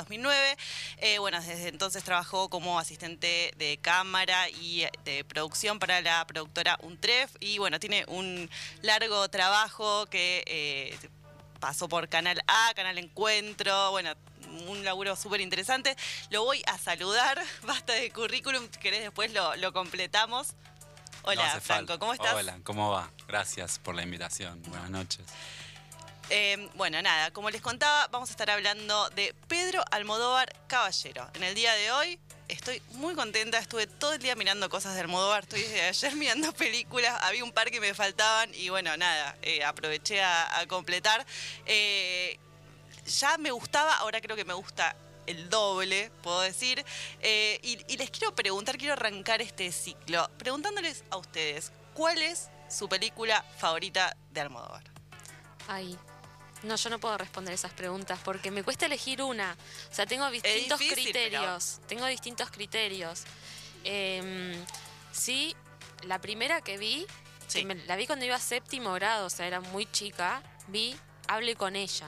2009. Eh, bueno, desde entonces trabajó como asistente de cámara y de producción para la productora Untref. Y bueno, tiene un largo trabajo que eh, pasó por Canal A, Canal Encuentro, bueno, un laburo súper interesante. Lo voy a saludar, basta de currículum, si querés después lo, lo completamos. Hola, Franco, ¿cómo estás? Hola, ¿cómo va? Gracias por la invitación. Buenas noches. Eh, bueno, nada, como les contaba, vamos a estar hablando de Pedro Almodóvar Caballero. En el día de hoy estoy muy contenta, estuve todo el día mirando cosas de Almodóvar, estoy desde ayer mirando películas, había un par que me faltaban y bueno, nada, eh, aproveché a, completar. Eh, ya me gustaba, ahora creo que me gusta el doble, puedo decir. Eh, y, les quiero preguntar, quiero arrancar este ciclo preguntándoles a ustedes, ¿cuál es su película favorita de Almodóvar? Ay, no, yo no puedo responder esas preguntas porque me cuesta elegir una. O sea, tengo distintos criterios. Tengo distintos criterios. Em, sí, la primera que vi, la vi cuando iba a séptimo grado, o sea, era muy chica, vi Hable con ella.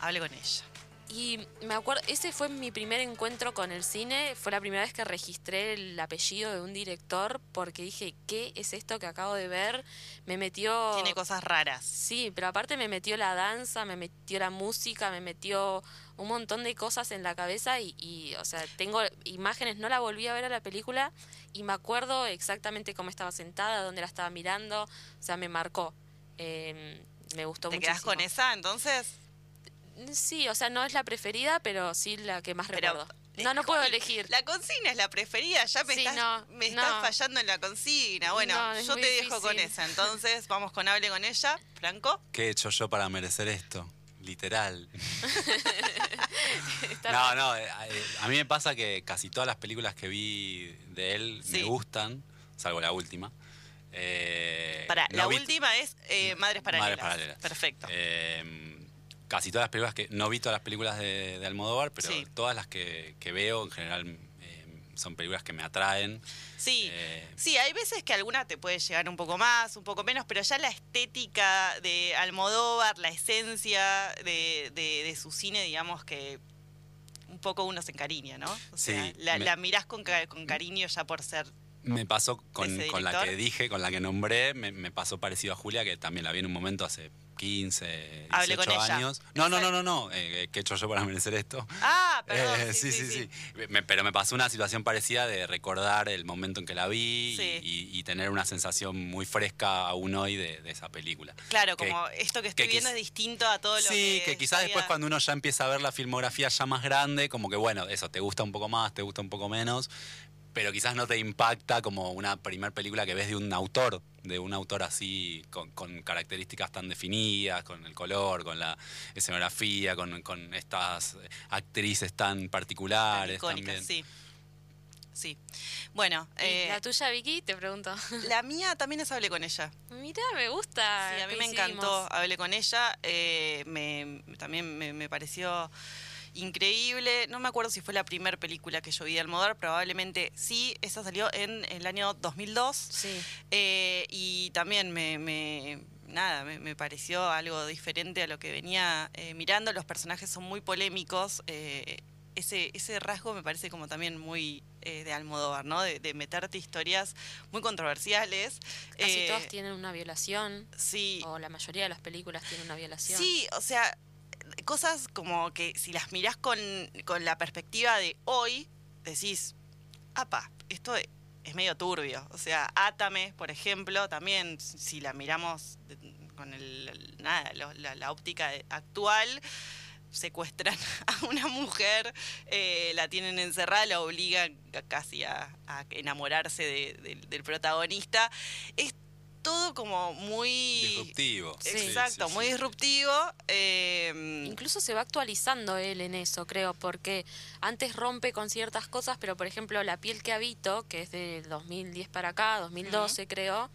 Hable con ella. Y me acuerdo, ese fue mi primer encuentro con el cine, fue la primera vez que registré el apellido de un director porque dije, ¿qué es esto que acabo de ver? Me metió... Tiene cosas raras. Sí, pero aparte me metió la danza, me metió la música, me metió un montón de cosas en la cabeza y, o sea, tengo imágenes, no la volví a ver a la película y me acuerdo exactamente cómo estaba sentada, dónde la estaba mirando, o sea, me marcó. Em, me gustó mucho. ¿Te quedas con esa entonces? Sí, o sea, no es la preferida, pero sí la que más recuerdo. No, no puedo elegir. La consigna es la preferida, ya me, estás, me fallando en la consigna. Bueno, yo te dejo con esa. Entonces, vamos con Hable con ella. Franco. ¿Qué he hecho yo para merecer esto? Literal. no, no, eh, eh, a mí me pasa que casi todas las películas que vi de él me gustan, salvo la última. Eh, para, la última es Madres Paralelas. Madres Paralelas. Perfecto casi todas las películas que. No vi todas las películas de, Almodóvar, pero todas las que, veo en general eh, son películas que me atraen. Sí, eh, sí, hay veces que alguna te puede llegar un poco más, un poco menos, pero ya la estética de Almodóvar, la esencia de, su cine, digamos que un poco uno se encariña, ¿no? O sea, la, mirás con, cariño ya por ser me pasó con, la que dije, con la que nombré, me, me, pasó parecido a Julia, que también la vi en un momento hace 15, 18 años. No, no, no, no, no. Eh, ¿Qué he hecho yo para merecer esto? Ah, perdón. Eh, sí, sí, sí. pero me pasó una situación parecida de recordar el momento en que la vi y, tener una sensación muy fresca aún hoy de, esa película. Claro, como esto que estoy viendo es distinto a todo lo que. Sí, que quizás después cuando uno ya empieza a ver la filmografía ya más grande, como que bueno, eso, te gusta un poco más, te gusta un poco menos pero quizás no te impacta como una primer película que ves de un autor, de un autor así, con, características tan definidas, con el color, con la escenografía, con, estas actrices tan particulares. también. sí. Sí. Bueno. Eh, ¿La tuya, Vicky? Te pregunto. La mía también es Hablé con ella. Mira, me gusta. Sí, a mí me encantó Hablé con ella. Eh, me, también me, me pareció increíble. No me acuerdo si fue la primera película que yo vi de Almodóvar, probablemente sí. Esa salió en el año 2002. Sí. Eh, y también me, nada, me, pareció algo diferente a lo que venía eh, mirando. Los personajes son muy polémicos. Eh, ese, ese rasgo me parece como también muy de Almodóvar, ¿no? De, meterte historias muy controversiales. Casi todas tienen una violación. Sí. O la mayoría de las películas tienen una violación. Sí, o sea, cosas como que si las mirás con, la perspectiva de hoy, decís, apa, esto es medio turbio. O sea, Átame, por ejemplo, también, si la miramos con el, nada, la, óptica actual, secuestran a una mujer, eh, la tienen encerrada, la obligan casi a, enamorarse del protagonista. Todo como muy... Disruptivo. Exacto, muy disruptivo. Em, Incluso se va actualizando él en eso, creo, porque antes rompe con ciertas cosas, pero por ejemplo La piel que habito, que es de 2010 para acá, 2012 creo,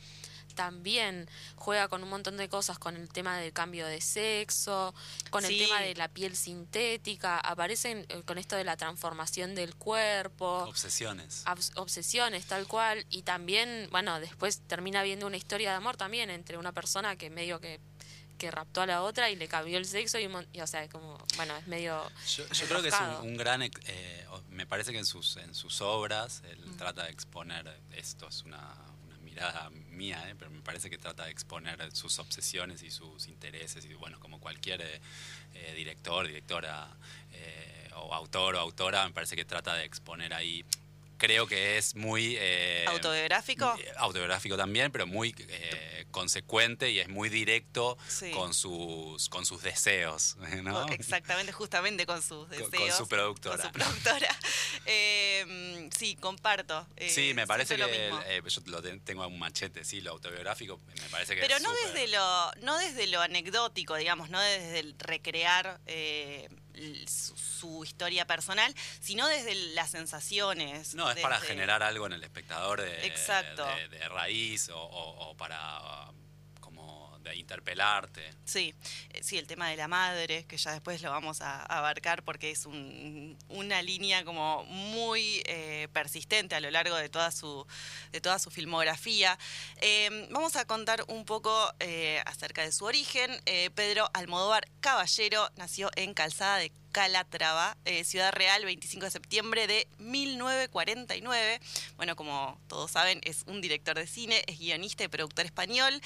también juega con un montón de cosas, con el tema del cambio de sexo, con el tema de la piel sintética, aparecen eh, con esto de la transformación del cuerpo. Obsesiones. obsesiones, tal cual. Y también, bueno, después termina viendo una historia de amor también entre una persona que medio que que raptó a la otra y le cambió el sexo y, y, o sea, como, bueno, es medio... Yo, yo creo que es un, gran... eh, me parece que en sus, en sus obras él Mm. trata de exponer, esto es una, una mirada mía, eh, pero me parece que trata de exponer sus obsesiones y sus intereses, y bueno, como cualquier eh, eh, director, directora, eh, o autor o autora, me parece que trata de exponer ahí... Creo que es muy... eh, ¿Autobiográfico? eh, autobiográfico también, pero muy eh, consecuente y es muy directo Sí. con sus con sus deseos, ¿no? Exactamente, justamente con sus Con- con deseos. su productora. Con su productora. Eh, sí, comparto. Sí, me parece que lo mismo. yo lo ten- tengo un machete, sí, lo autobiográfico, me parece que Pero es no desde lo, no desde lo anecdótico, digamos, no desde el recrear su, su historia personal, sino desde las sensaciones. No, es para generar algo en el espectador de, Exacto. de, de raíz o, o- o para de interpelarte. Sí, eh, sí, el tema de la madre, que ya después lo vamos a abarcar porque es un- una línea como muy eh, persistente a lo largo de toda su, de toda su filmografía. Eh, vamos a contar un poco eh, acerca de su origen. Pedro Almodóvar Caballero nació en Calzada de Calatrava, Ciudad Real, 25 de septiembre de 1949. Bueno, como todos saben, es un director de cine, es guionista y productor español.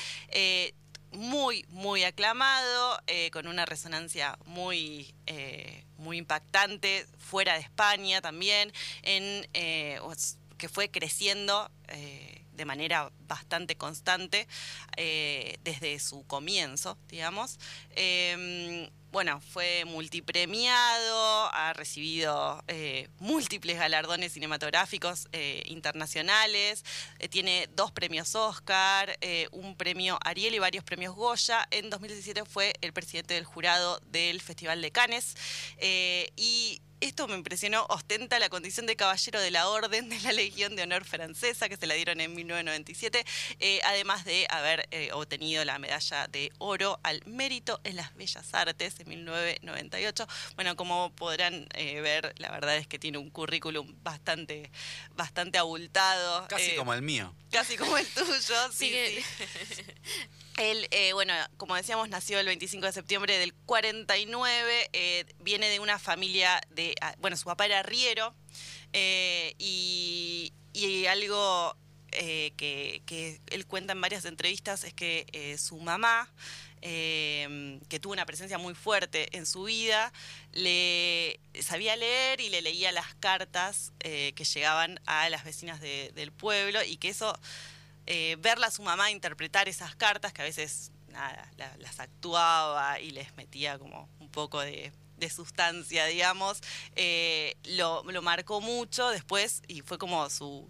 Muy, muy aclamado, eh, con una resonancia muy, eh, muy impactante, fuera de España también, en, eh, que fue creciendo de manera bastante constante eh, desde su comienzo, digamos. Eh, bueno, fue multipremiado, ha recibido eh, múltiples galardones cinematográficos eh, internacionales, tiene dos premios Oscar, un premio Ariel y varios premios Goya. En 2017 fue el presidente del jurado del Festival de Cannes y esto me impresionó, ostenta la condición de caballero de la Orden de la Legión de Honor Francesa, que se la dieron en 1997, eh, además de haber eh, obtenido la medalla de oro al mérito en las bellas artes en 1998. Bueno, como podrán eh, ver, la verdad es que tiene un currículum bastante, bastante abultado. Casi eh, como el mío. Casi como el tuyo, sí, sí. Él, eh, bueno, como decíamos, nació el 25 de septiembre del 49, eh, viene de una familia de, ah, bueno, su papá era arriero, eh, y, y algo eh, que, él cuenta en varias entrevistas es que su mamá, eh, que tuvo una presencia muy fuerte en su vida, le sabía leer y le leía las cartas que llegaban a las vecinas de- del pueblo y que eso eh, verla a su mamá interpretar esas cartas, que a veces nada, la- las actuaba y les metía como un poco de, de sustancia, digamos, eh, lo, lo marcó mucho después y fue como su,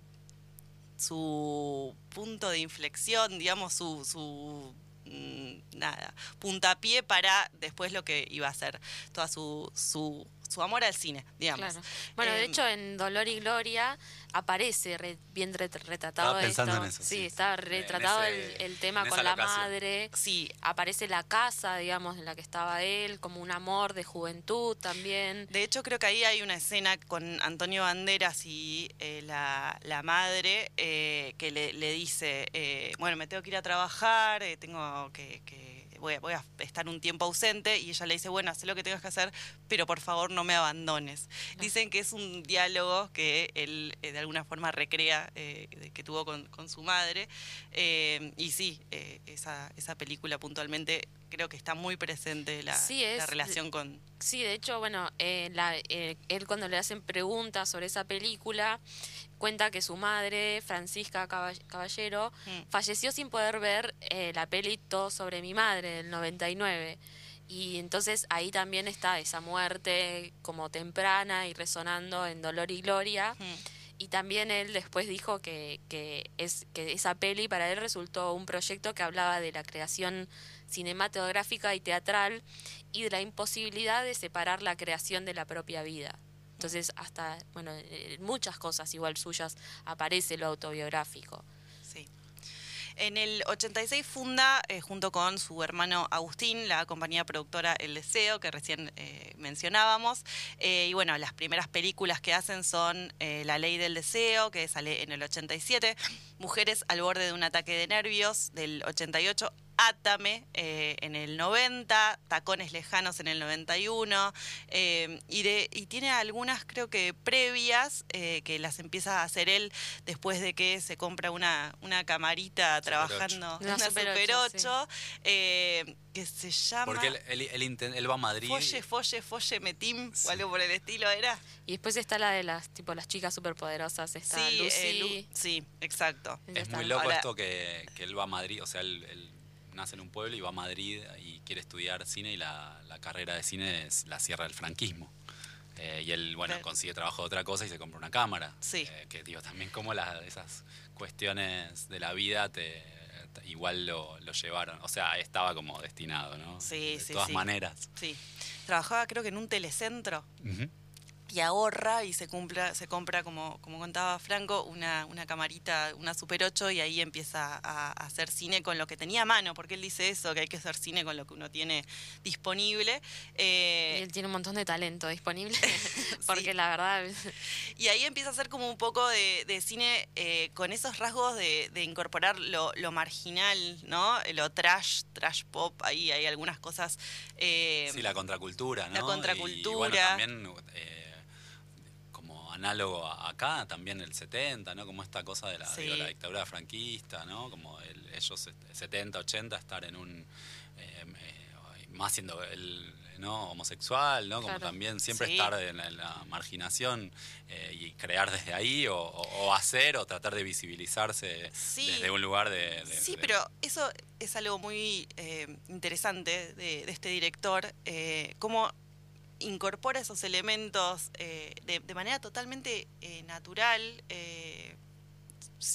su punto de inflexión, digamos, su, su mm, nada, puntapié para después lo que iba a ser toda su, su, su amor al cine, digamos. Claro. Bueno, de Em, hecho en Dolor y Gloria aparece re- bien ret- retratado Estaba pensando esto. en eso, Sí, sí. está retratado ese- el, el tema con la locación. madre. Sí, Aparece la casa, digamos, en la que estaba él, como un amor de juventud también. De hecho, creo que ahí hay una escena con Antonio Banderas y eh, la, la madre eh, que le, le dice, eh, bueno, me tengo que ir a trabajar, eh, tengo que... que- Voy a, voy a estar un tiempo ausente y ella le dice, bueno, haz lo que tengas que hacer, pero por favor no me abandones. Dicen que es un diálogo que él eh, de alguna forma recrea eh, que tuvo con, con su madre. Eh, y sí, eh, esa, esa película puntualmente creo que está muy presente la, Sí, la es- relación con... Sí, de hecho, bueno, eh, la- eh, él cuando le hacen preguntas sobre esa película, cuenta que su madre, Francisca Caba- Caballero, Mm. falleció sin poder ver eh, la peli Todo sobre mi madre del 99. Y entonces ahí también está esa muerte como temprana y resonando en Dolor y Gloria. Mm. Y también él después dijo que, que, es, que esa peli para él resultó un proyecto que hablaba de la creación cinematográfica y teatral y de la imposibilidad de separar la creación de la propia vida. Entonces, hasta, bueno, en muchas cosas igual suyas aparece lo autobiográfico. Sí. En el 86 funda, eh, junto con su hermano Agustín, la compañía productora El Deseo, que recién eh, mencionábamos. Eh, y bueno, las primeras películas que hacen son eh, La Ley del Deseo, que sale en el 87, Mujeres al borde de un ataque de nervios, del 88, Átame eh, en el 90, Tacones Lejanos en el 91, eh, y, de, y tiene algunas creo que previas eh, que las empieza a hacer él después de que se compra una, una camarita trabajando, Una una Super Super 8, 8, eh, que se llama... Porque él, él- él inten- él va a Madrid. Folle, folle, folle, metim, Sí. o algo por el estilo era. Y después está la de las tipo las chicas superpoderosas, está Sí, Lucy. eh, Lu- sí, exacto. Es muy loco Ahora- esto que, que él va a Madrid, o sea, él, él nace en un pueblo y va a Madrid y quiere estudiar cine y la, la carrera de cine es la cierra el franquismo. Eh, y él, bueno, Claro. consigue trabajo de otra cosa y se compra una cámara. Sí. Eh, que digo, también como la- esas cuestiones de la vida te, te- igual lo, lo llevaron. O sea, estaba como destinado, ¿no? Sí, de sí, todas sí. maneras. Sí. Trabajaba creo que en un telecentro Ujú. Y ahorra y se compra, se compra como, como contaba Franco, una, una camarita, una Super 8 y ahí empieza a, a hacer cine con lo que tenía a mano, porque él dice eso, que hay que hacer cine con lo que uno tiene disponible. Y Eh, él tiene un montón de talento disponible. Porque Sí. la verdad. Y ahí empieza a hacer como un poco de, de cine eh, con esos rasgos de, de incorporar lo, lo marginal, ¿no? Lo trash, trash pop, ahí hay algunas cosas. eh, Sí, la contracultura, ¿no? la Y- Y, contracultura. bueno, también eh, como análogo a- acá, también el 70, ¿no? Como esta cosa de la, Sí. digo, la dictadura franquista, ¿no? Como el- ellos, este, 70, 80, estar en un... eh, eh, más siendo el ¿no? homosexual, ¿no? Como también siempre Sí. estar en la, en la marginación eh, y crear desde ahí o, o- o hacer o tratar de visibilizarse Sí. desde un lugar de... de- Sí, de- pero eso es algo muy eh, interesante de, de este director, eh, cómo incorpora esos elementos eh, de, de manera totalmente eh, natural. eh,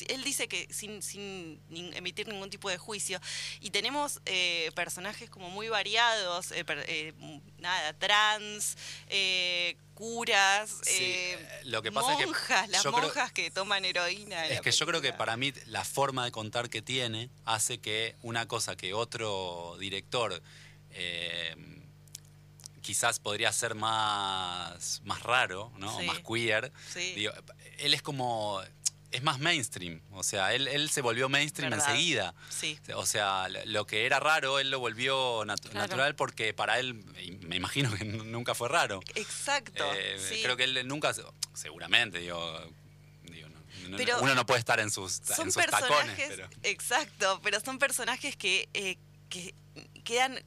él dice que sin, emitir ningún tipo de juicio. Y tenemos personajes como muy variados, nada, trans, curas, Sí, lo que pasa es que monjas, las creo- monjas que toman heroína. Es que yo creo que para mí la forma de contar que tiene hace que una cosa que otro director eh, quizás podría ser más, más raro, ¿no? Sí. más queer. Sí. Digo, él es como. Es más mainstream. O sea, él, él se volvió mainstream Verdad. enseguida. Sí. O sea, lo que era raro, él lo volvió nat- Claro. natural porque para él, me imagino que nunca fue raro. Exacto. Eh, sí. Creo que él nunca, seguramente, digo, digo, no- no- Pero uno no puede estar en sus, son en sus tacones, pero exacto, pero son personajes que, eh, que quedan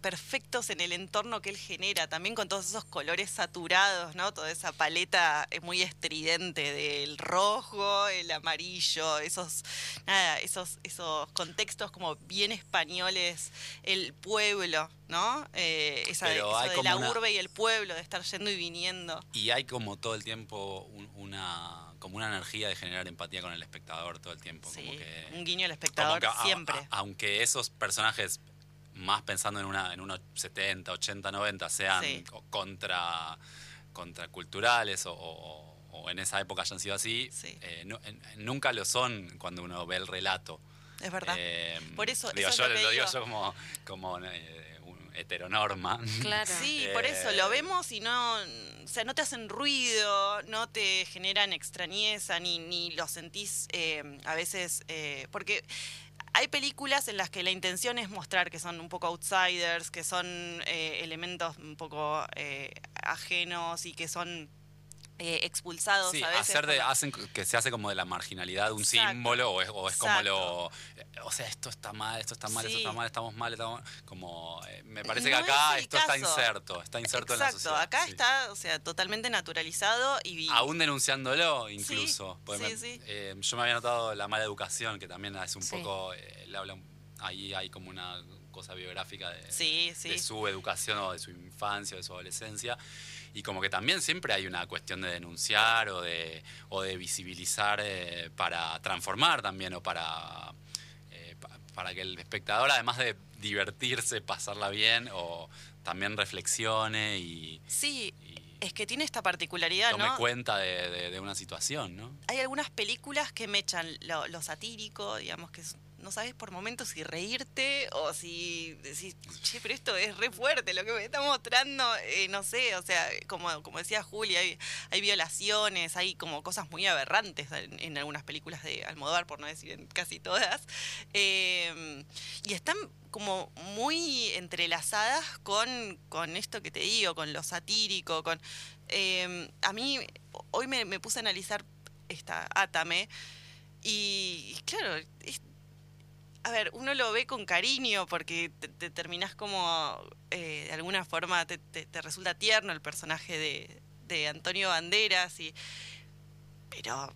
perfectos en el entorno que él genera, también con todos esos colores saturados, ¿no? Toda esa paleta eh, muy estridente del rojo, el amarillo, esos, nada, esos, esos contextos como bien españoles, el pueblo, ¿no? Eh, esa Pero eso hay de como la una- urbe y el pueblo, de estar yendo y viniendo. y hay como todo el tiempo un- una como una energía de generar empatía con el espectador todo el tiempo, Sí, como que un guiño al como espectador a- siempre. a- aunque esos personajes más pensando en una en unos 70, 80, 90 sean Sí. co- contra contraculturales o, o- o en esa época hayan sido así, Sí. eh, en- nunca lo son cuando uno ve el relato. es verdad. Eh, Por eso- digo, eso es yo lo que digo digo. yo como, como eh, un heteronorma. Claro. Sí, por eso lo vemos y no, o sea, no te hacen ruido, no te generan extrañeza, ni, ni lo sentís eh, a veces, eh, porque hay películas en las que la intención es mostrar que son un poco outsiders, que son eh, elementos un poco eh, ajenos y que son eh, expulsados Sí, a veces. hacer de, hacen que se hace como de la marginalidad un Exacto. símbolo o es, o es como lo... O sea, esto está mal, esto está mal, esto está mal, estamos mal, estamos como... eh, me parece No que acá es esto está inserto, está inserto en la sociedad. acá sí. está, o sea, totalmente naturalizado y... Aún denunciándolo incluso. me- sí. eh, yo me había notado la mala educación, que también es un poco... eh, él habla un- ahí hay como una cosa biográfica de su educación o de su infancia o de su adolescencia. Y como que también siempre hay una cuestión de denunciar o de, o de visibilizar eh, para transformar también o para, eh, pa- para que el espectador, además de divertirse, pasarla bien, o también reflexione y, Sí, y es que tiene esta particularidad, tome ¿no? cuenta de, de- de una situación, ¿no? hay algunas películas que mechan lo, lo satírico, digamos que es no sabes por momentos si reírte o si decís, che, pero esto es re fuerte lo que me está mostrando, eh, no sé, o sea, como, como decía Julia, hay, violaciones, hay como cosas muy aberrantes en, algunas películas de Almodóvar, por no decir en casi todas, eh, y están como muy entrelazadas con, con esto que te digo, con lo satírico, con... eh, a mí, hoy me, me puse a analizar esta Atame, y claro, es- a ver, uno lo ve con cariño porque te, te terminás como, eh, de alguna forma, te, te- te resulta tierno el personaje de, de Antonio Banderas, y, pero...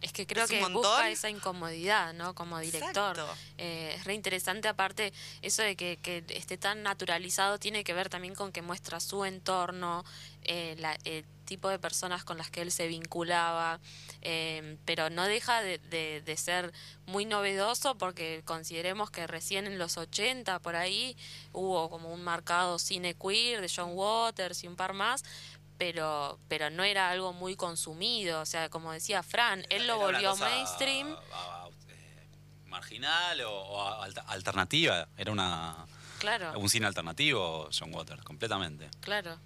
Es que creo Es que busca esa incomodidad, ¿no? Como director. Eh, es re interesante, aparte, eso de que, que esté tan naturalizado tiene que ver también con que muestra su entorno, eh, la- el tipo de personas con las que él se vinculaba, eh, pero no deja de, de- de ser muy novedoso porque consideremos que recién en los 80 por ahí hubo como un marcado cine queer de John Waters y un par más. Pero, pero no era algo muy consumido, o sea, como decía Fran, él lo volvió mainstream. ah, eh, marginal o, o alternativa. Era una Claro, un cine alternativo, John Waters, completamente. claro.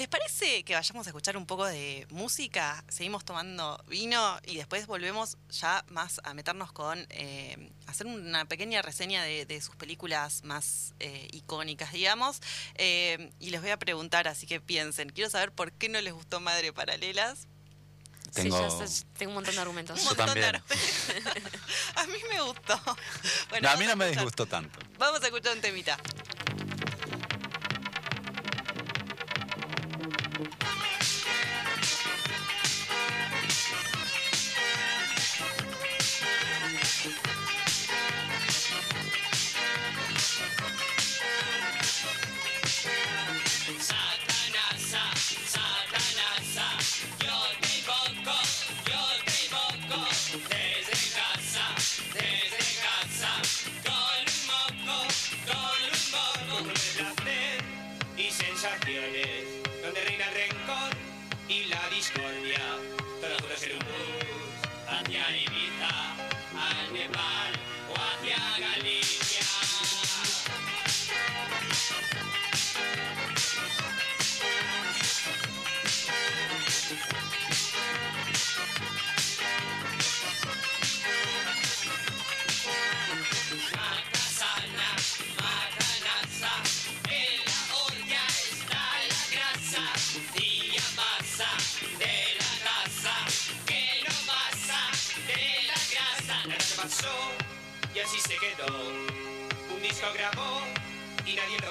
¿Les parece que vayamos a escuchar un poco de música? Seguimos tomando vino y después volvemos ya más a meternos con eh, hacer una pequeña reseña de, de sus películas más eh, icónicas, digamos. Eh, y les voy a preguntar, así que piensen. Quiero saber por qué no les gustó Madre Paralelas. Tengo- Sí, ya sé, tengo un montón de argumentos. Un Yo montón de también. argumentos. a mí me gustó. Bueno, No, a mí no me disgustó tanto. Vamos a escuchar un temita. Bible.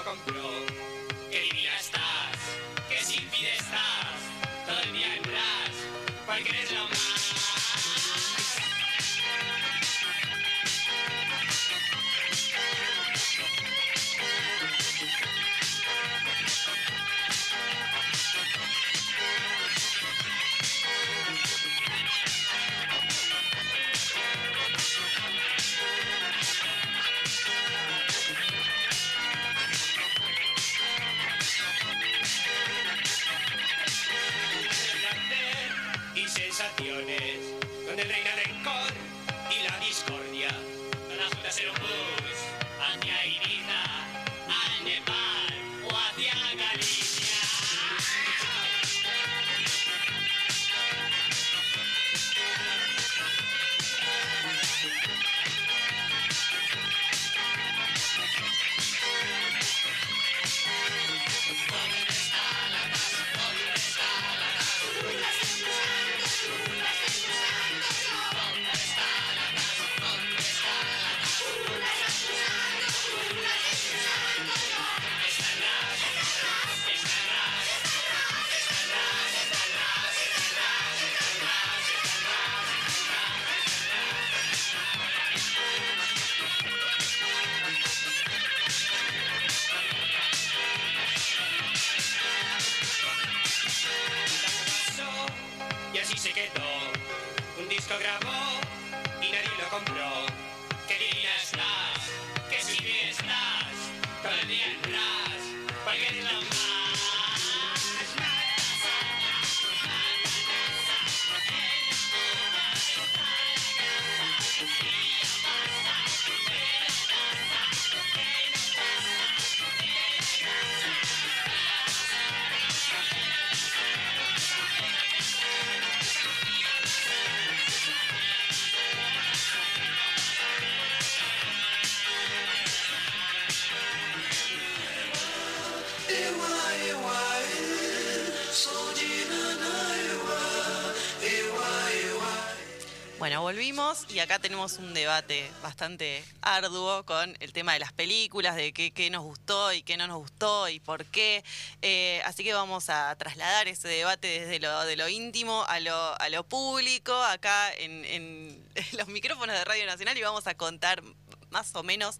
Y un debate bastante arduo con el tema de las películas, de qué, nos gustó y qué no nos gustó y por qué. Eh, así que vamos a trasladar ese debate desde lo, de lo íntimo a lo, a lo público, acá en, los micrófonos de Radio Nacional y vamos a contar más o menos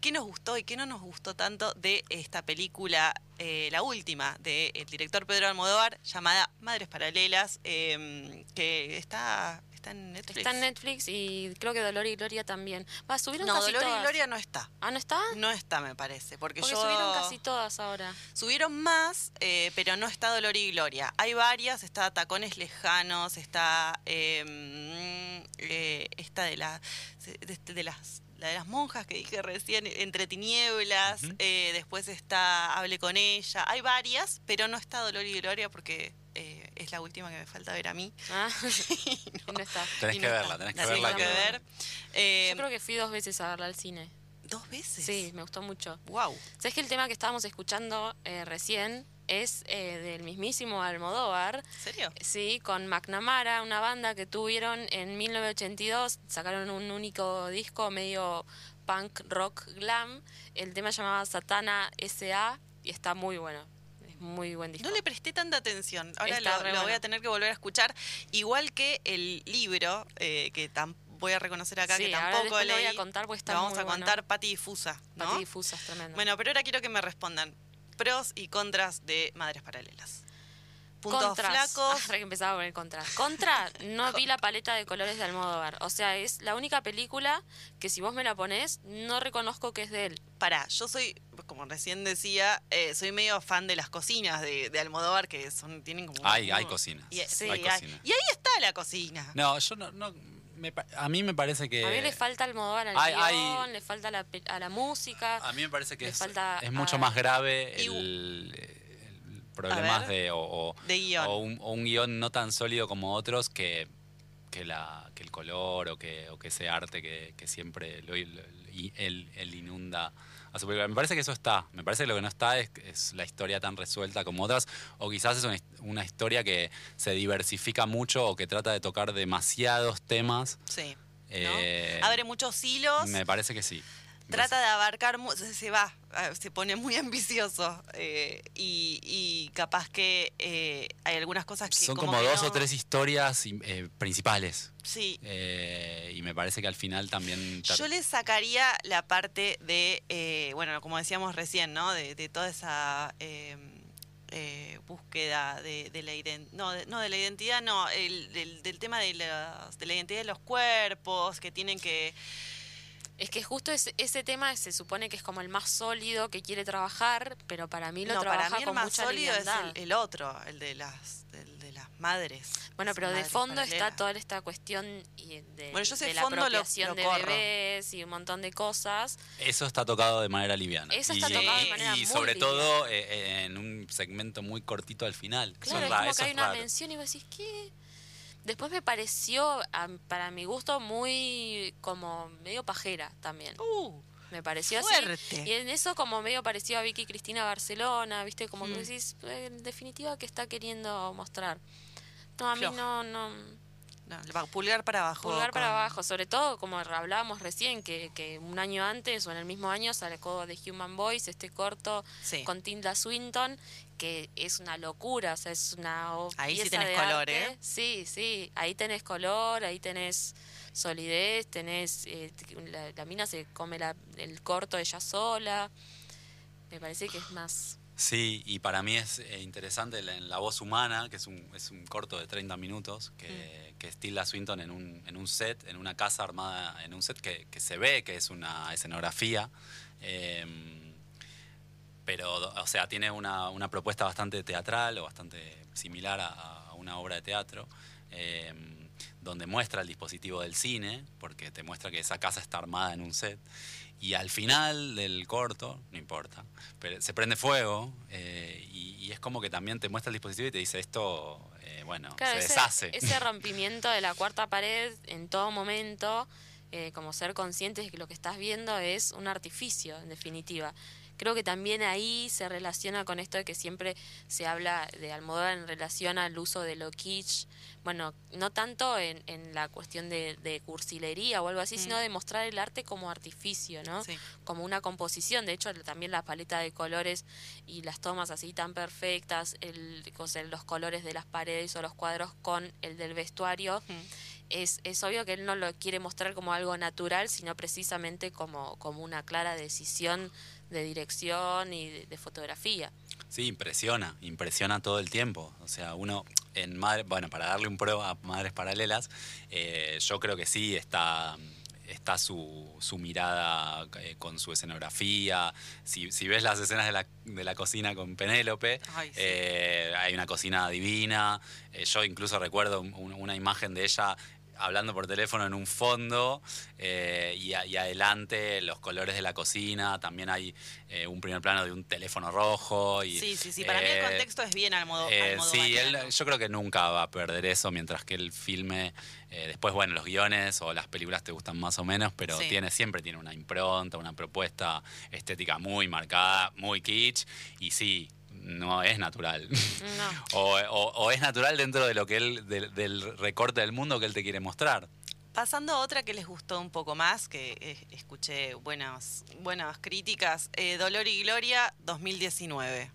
qué nos gustó y qué no nos gustó tanto de esta película, eh, la última, del director Pedro Almodóvar, llamada Madres Paralelas, eh, que está, está en Netflix. Está en Netflix y creo que Dolor y Gloria también. Va, subieron No, casi Dolor y. Gloria no está. Ah, ¿no está? No está, me parece, porque, Porque yo... subieron casi todas ahora. Subieron más, eh, pero no está Dolor y Gloria. Hay varias, está Tacones Lejanos, está eh, mm, eh, esta de, la, de, de las la de las monjas que dije recién, Entre Tinieblas, eh, después está Hable con ella. Hay varias, pero no está Dolor y Gloria porque eh, es la última que me falta ver a mí. Ah, no está. Tenés que verla, tenés que La verla. que- ver. Eh, Yo creo que fui dos veces a verla al cine. ¿Dos veces? Sí, me gustó mucho. Wow. ¿Sabes que el tema que estábamos escuchando eh, recién es eh, del mismísimo Almodóvar? ¿En serio? Sí, con McNamara, una banda que tuvieron en 1982, sacaron un único disco medio punk rock glam. El tema llamaba Satana S.A. y está muy bueno. Es muy buen disco. No le presté tanta atención. Ahora lo, voy bueno. a tener que volver a escuchar. Igual que el libro, eh, que voy a reconocer acá Sí, que ahora tampoco después lo voy a leí. contar porque está Lo vamos muy a bueno. contar Pati Difusa, ¿no? Pati Difusa, es tremendo. Bueno, pero ahora quiero que me respondan pros y contras de Madres Paralelas. Puntos Contras. flacos. Ah, empezaba a poner contras. Contra, no vi la paleta de colores de Almodóvar. O sea, es la única película que si vos me la ponés, no reconozco que es de él. Pará, yo soy, como recién decía, eh, soy medio fan de las cocinas de, de Almodóvar, que son tienen como... Hay, hay como- cocinas. Y, Sí, sí, hay hay- cocinas. y ahí está la cocina. No, yo no. no me a mí me parece que. A mí le falta Almodóvar al hay- hay- guion, le falta a la, pe- a la música. A mí me parece que es, falta es mucho a- más grave Y- el, el problemas ver. de o, o- De guion. o un, o un guion no tan sólido como otros que, que, la, que el color o que, o que ese arte que, que siempre lo, lo- y él, él inunda a su película. Me parece que eso está. Me parece que lo que no está es, es la historia tan resuelta como otras. O quizás es una, his- una historia que se diversifica mucho o que trata de tocar demasiados temas. Sí. ¿no? Eh, Abre muchos hilos. Me parece que sí. Trata de abarcar, se se va, eh, se pone muy ambicioso eh, y, y capaz que eh, hay algunas cosas que... Son como, dos no- o tres historias eh, principales. Sí, Eh, y me parece que al final también... yo le sacaría la parte de, eh, bueno, como decíamos recién, ¿no? De, de toda esa eh, búsqueda de, de la identidad, no, de, no, de la identidad, no, el- del, del tema de, las- de la identidad de los cuerpos, que tienen que... Es que justo ese, ese tema se supone que es como el más sólido que quiere trabajar, pero para mí lo no, trabaja para mí el con más mucha sólido es el, el otro, el de las, el de las madres. Bueno, pero de fondo está toda esta cuestión y de, Bueno, yo ese de la lo- apropiación lo de corro. bebés y un montón de cosas. Eso está tocado de manera liviana. Eso y, está tocado de y- manera y muy sobre liviana. todo eh, eh, en un segmento muy cortito al final. Eso Claro, es como eso que hay es una raro. mención y vos decís, ¿qué? Después me pareció, a- para mi gusto, muy como medio pajera también. Uh, Me pareció así. Y en eso como medio parecido a Vicky Cristina Barcelona, ¿viste? Como que Mm. decís, eh, en definitiva, ¿qué está queriendo mostrar? No, a mí Floja. no, no. No, pulgar para abajo. Pulgar para abajo, sobre todo como hablábamos recién, que, que un año antes o en el mismo año sacó The Human Voice, este corto Sí. con Tilda Swinton, que es una locura, o sea, es una Ahí sí pieza tenés de color, arte. ¿eh? Sí, sí, ahí tenés color, ahí tenés solidez, tenés, eh, la, la mina se come la- el corto ella sola, me parece que es más... Sí, y para mí es eh, interesante la- en La Voz Humana, que es un, es un corto de 30 minutos, que, que es Tilda Swinton en un, en un set, en una casa armada, en un set que, que se ve que es una escenografía. eh, pero, o sea, tiene una, una propuesta bastante teatral o bastante similar a, a una obra de teatro, eh, donde muestra el dispositivo del cine, porque te muestra que esa casa está armada en un set. Y al final del corto, no importa, pero se prende fuego eh, y, y es como que también te muestra el dispositivo y te dice esto, eh, bueno, Claro, se ese, deshace. ese rompimiento de la cuarta pared en todo momento, eh, como ser conscientes de que lo que estás viendo es un artificio, en definitiva. Creo que también ahí se relaciona con esto de que siempre se habla de Almodóvar en relación al uso de lo kitsch, bueno, no tanto en, en la cuestión de, de cursilería o algo así, sino de mostrar el arte como artificio, ¿no? Sí. Como una composición, de hecho también la paleta de colores y las tomas así tan perfectas, el, los colores de las paredes o los cuadros con el del vestuario, es, es obvio que él no lo quiere mostrar como algo natural, sino precisamente como, como una clara decisión de dirección y de, de fotografía. Sí, impresiona, impresiona todo el tiempo. O sea, uno en madre, bueno, para darle un pro a Madres Paralelas, eh, yo creo que sí está está su, su mirada eh, con su escenografía. Si, si ves las escenas de la, de la cocina con Penélope, Ay, sí. eh, hay una cocina divina. Eh, yo incluso recuerdo un- un- una imagen de ella hablando por teléfono en un fondo eh, y, a- y adelante los colores de la cocina. También hay eh, un primer plano de un teléfono rojo. Y, Sí, sí, sí. Para mí el eh, contexto es bien almodo, eh, sí, él, yo creo que nunca va a perder eso mientras que él filme. después, bueno, los guiones o las películas te gustan más o menos, pero Sí. tiene siempre tiene una impronta, una propuesta estética muy marcada, muy kitsch. Y sí, no es natural. No. o, o- o es natural dentro de lo que él, del- del recorte del mundo que él te quiere mostrar. Pasando a otra que les gustó un poco más, que eh, escuché buenas, buenas críticas, eh, Dolor y Gloria 2019.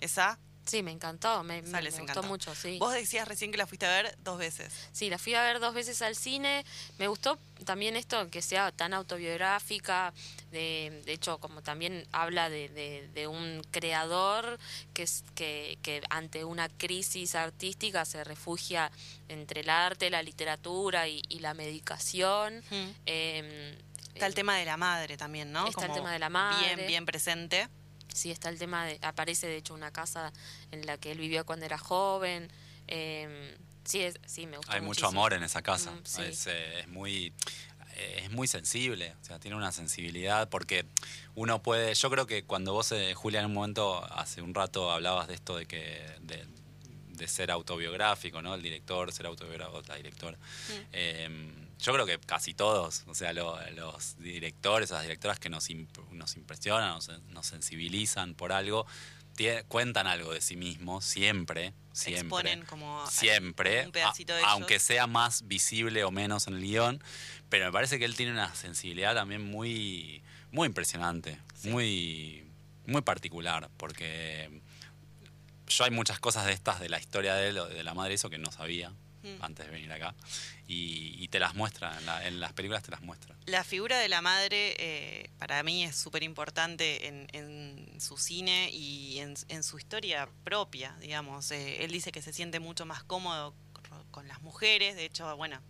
¿Esa? Sí, me encantó, me, me- gustó mucho, sí. Vos decías recién que la fuiste a ver dos veces. Sí, la fui a ver dos veces al cine. Me gustó también esto que sea tan autobiográfica. De, de hecho, como también habla de, de- de un creador que, es, que, que ante una crisis artística se refugia entre el arte, la literatura y, y la medicación. Eh, Está el tema de la madre también, ¿no? Está el tema de la madre. Bien, bien presente. Sí, está el tema de. Aparece de hecho una casa en la que él vivió cuando era joven. Eh, sí, es- sí, me gustó. Hay mucho amor en esa casa. Mm, sí. es, eh, es muy eh, es muy sensible, o sea, tiene una sensibilidad porque uno puede, yo creo que cuando vos, eh, Julia, en un momento, hace un rato hablabas de esto de que de, de ser autobiográfico, ¿no? El director, ser autobiográfico, la directora. Eh, yo creo que casi todos, o sea, lo- los directores, las directoras que nos, imp- nos impresionan, nos, nos sensibilizan por algo, cuentan algo de sí mismos, siempre, siempre. Exponen como Siempre, un pedacito de ellos. aunque sea más visible o menos en el guion, pero me parece que él tiene una sensibilidad también muy, muy impresionante, muy, muy particular, porque yo hay muchas cosas de estas de la historia de él, de la madre, eso que no sabía Mm. antes de venir acá, y, y te las muestra, en, la- en las películas te las muestra. La figura de la madre eh, para mí es súper importante en, en su cine y en, en su historia propia, digamos. Eh, él dice que se siente mucho más cómodo con- las mujeres, de hecho, bueno,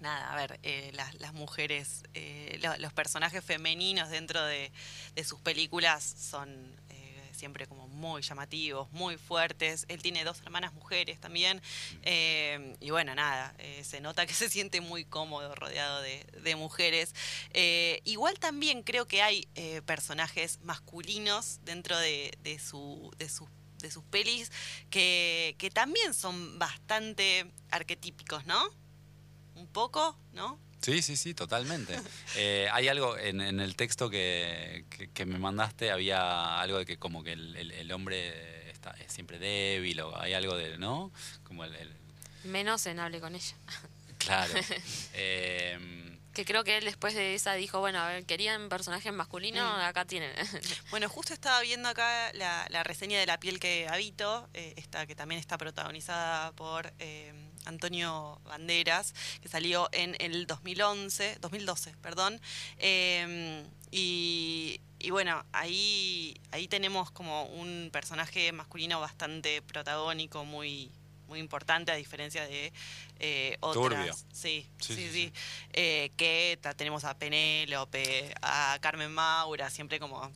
nada, a ver, eh, las, las mujeres, eh, lo- los personajes femeninos dentro de, de sus películas son siempre como muy llamativos, muy fuertes. Él tiene dos hermanas mujeres también. eh, y bueno, nada, eh, se nota que se siente muy cómodo rodeado de, mujeres. Eh, igual también creo que hay personajes masculinos dentro de, de su, de sus de sus pelis que, que también son bastante arquetípicos, ¿no? Un poco, ¿no? Sí, sí, sí, totalmente. Eh, hay algo en, en el texto que, que- que me mandaste, había algo de que como que el, el- el hombre está, es siempre débil, o hay algo de, ¿no? Como el, el- Menos en Hable con ella. claro. Eh, Que creo que él después de esa dijo, bueno, a ver, querían personajes masculinos, Mm. acá tienen. Bueno, justo estaba viendo acá la, la reseña de La piel que habito, eh, esta que también está protagonizada por eh, Antonio Banderas, que salió en el 2011, 2012, perdón. Eh, y, y bueno, ahí, ahí tenemos como un personaje masculino bastante protagónico, muy muy importante a diferencia de eh, otras. Turbio. Sí, sí, Sí, sí. sí, sí. Eh, que tenemos a Penélope, a Carmen Maura, siempre como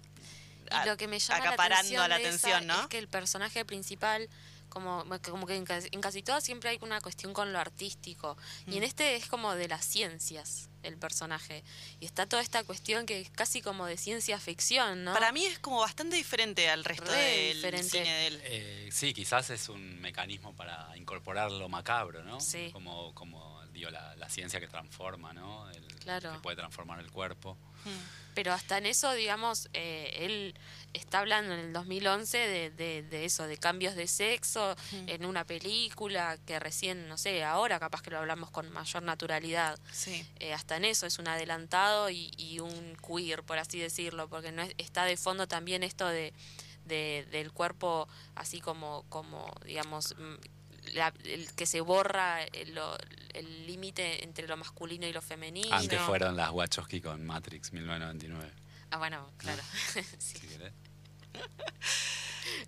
Y lo que me llama la acaparando atención, a la de esa atención, ¿no? es que el personaje principal, como, como que en casi, en casi todas siempre hay una cuestión con lo artístico. Y Mm. en este es como de las ciencias el personaje. Y está toda esta cuestión que es casi como de ciencia ficción, ¿no? Para mí es como bastante diferente al resto Re del diferente. cine de él. eh, sí, quizás es un mecanismo para incorporar lo macabro, ¿no? Sí. Como, como digo, la, la ciencia que transforma, ¿no? El- Claro. Que puede transformar el cuerpo. Pero hasta en eso, digamos, eh, él está hablando en el 2011 de, de, de eso, de cambios de sexo en una película que recién, no sé, ahora capaz que lo hablamos con mayor naturalidad. Sí. Eh, hasta en eso es un adelantado y, y un queer, por así decirlo, porque no es- está de fondo también esto de, de- del cuerpo así como, como digamos, mm, la- el que se borra el lo- el límite entre lo masculino y lo femenino. Antes fueron las Wachowski con Matrix 1999. Ah, bueno, claro. sí, querés.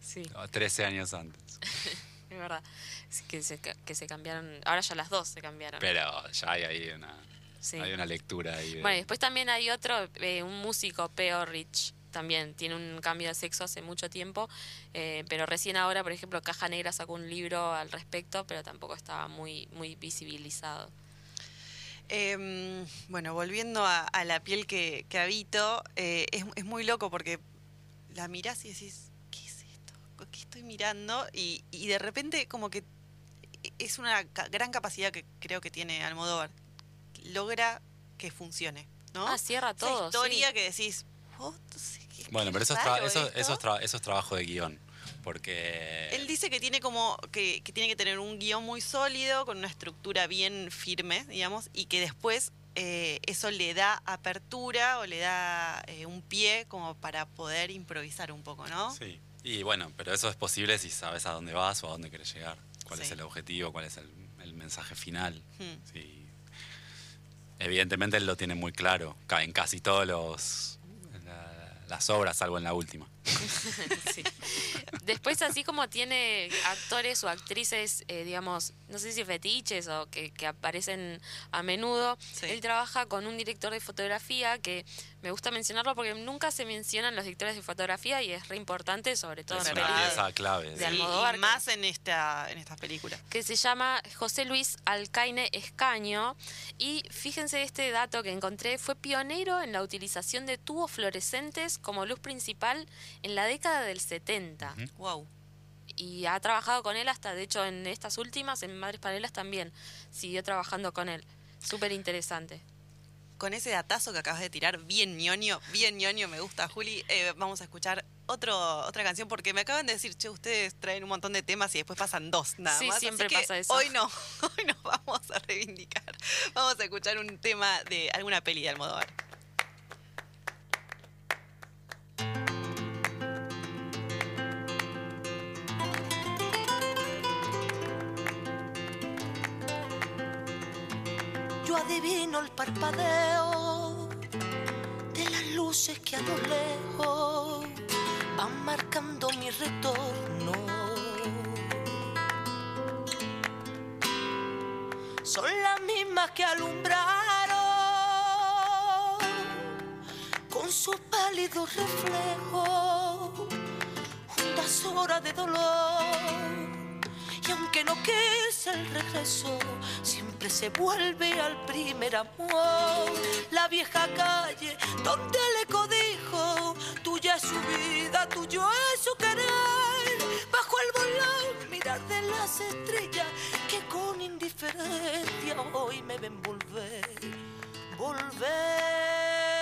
sí, No, 13 años antes. es verdad. Sí, que, se, que se cambiaron. Ahora ya las dos se cambiaron. Pero ya hay ahí una, Sí. hay una lectura ahí. de- Bueno, y después también hay otro, eh, un músico, Peo Rich, también tiene un cambio de sexo hace mucho tiempo, eh, pero recién ahora, por ejemplo, Caja Negra sacó un libro al respecto, pero tampoco estaba muy, muy visibilizado. Em, bueno, volviendo a, a la piel que, que habito, eh, es, es muy loco porque la mirás y decís, ¿qué es esto? ¿Qué estoy mirando? Y, y de repente como que es una gran capacidad que creo que tiene Almodóvar. Logra que funcione, ¿no? Ah, cierra Esa todo, historia sí. que decís, "What? Bueno, pero eso es, tra- eso, esto". eso es tra- eso es trabajo de guion. Porque. Él dice que tiene como que, que tiene que tener un guion muy sólido, con una estructura bien firme, digamos, y que después eh, eso le da apertura o le da eh, un pie como para poder improvisar un poco, ¿no? Sí. Y bueno, pero eso es posible si sabes a dónde vas o a dónde quieres llegar. Cuál es el objetivo, cuál es el, el mensaje final. Hmm. Sí. Evidentemente él lo tiene muy claro. En casi todos los. La- las obras, salvo en la última. Sí. Después, así como tiene actores o actrices, eh, digamos, no sé si fetiches o que, que aparecen a menudo, Sí. él trabaja con un director de fotografía que me gusta mencionarlo porque nunca se mencionan los directores de fotografía y es re importante, sobre todo Es en una películas, pieza clave. De Sí, Almodóvar, y más en esta, en esta película. que se llama José Luis Alcaine Escaño. Y fíjense este dato que encontré, fue pionero en la utilización de tubos fluorescentes como luz principal en la década del 70 Ujú. Wow. y ha trabajado con él hasta, de hecho, en estas últimas, en Madres Paralelas también, siguió trabajando con él. Súper interesante. Con ese datazo que acabas de tirar, bien ñoño, bien ñoño, me gusta, Juli. eh, vamos a escuchar otro, otra canción porque me acaban de decir, che, ustedes traen un montón de temas y después pasan dos nada Sí, más. siempre Así que pasa eso. Hoy no, hoy nos vamos a reivindicar. Vamos a escuchar un tema de alguna peli de Almodóvar. Yo adivino el parpadeo de las luces que a lo lejos van marcando mi retorno. Son las mismas que alumbraron con su pálido reflejo juntas horas de dolor. Y aunque no quise el regreso, siempre se vuelve al primer amor. La vieja calle donde le codijo, tuya es su vida, tuyo es su querer. Bajo el volón, mirar de las estrellas que con indiferencia hoy me ven volver, volver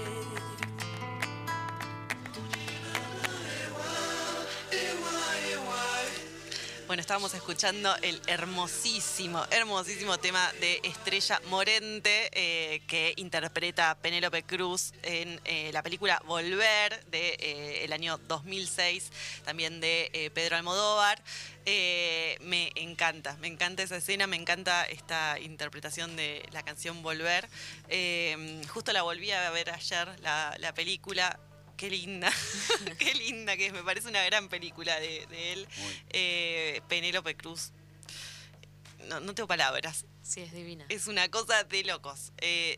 Bueno, estábamos escuchando el hermosísimo, hermosísimo tema de Estrella Morente eh, que interpreta Penélope Cruz en eh, la película Volver del de, el año 2006, también de eh, Pedro Almodóvar. Eh, me encanta, me encanta esa escena, me encanta esta interpretación de la canción Volver. Eh, justo la volví a ver ayer, la película. Qué linda, qué linda que es, me parece una gran película de, de él. Eh, Penélope Cruz. No, no tengo palabras, Sí, es divina. es una cosa de locos. Eh,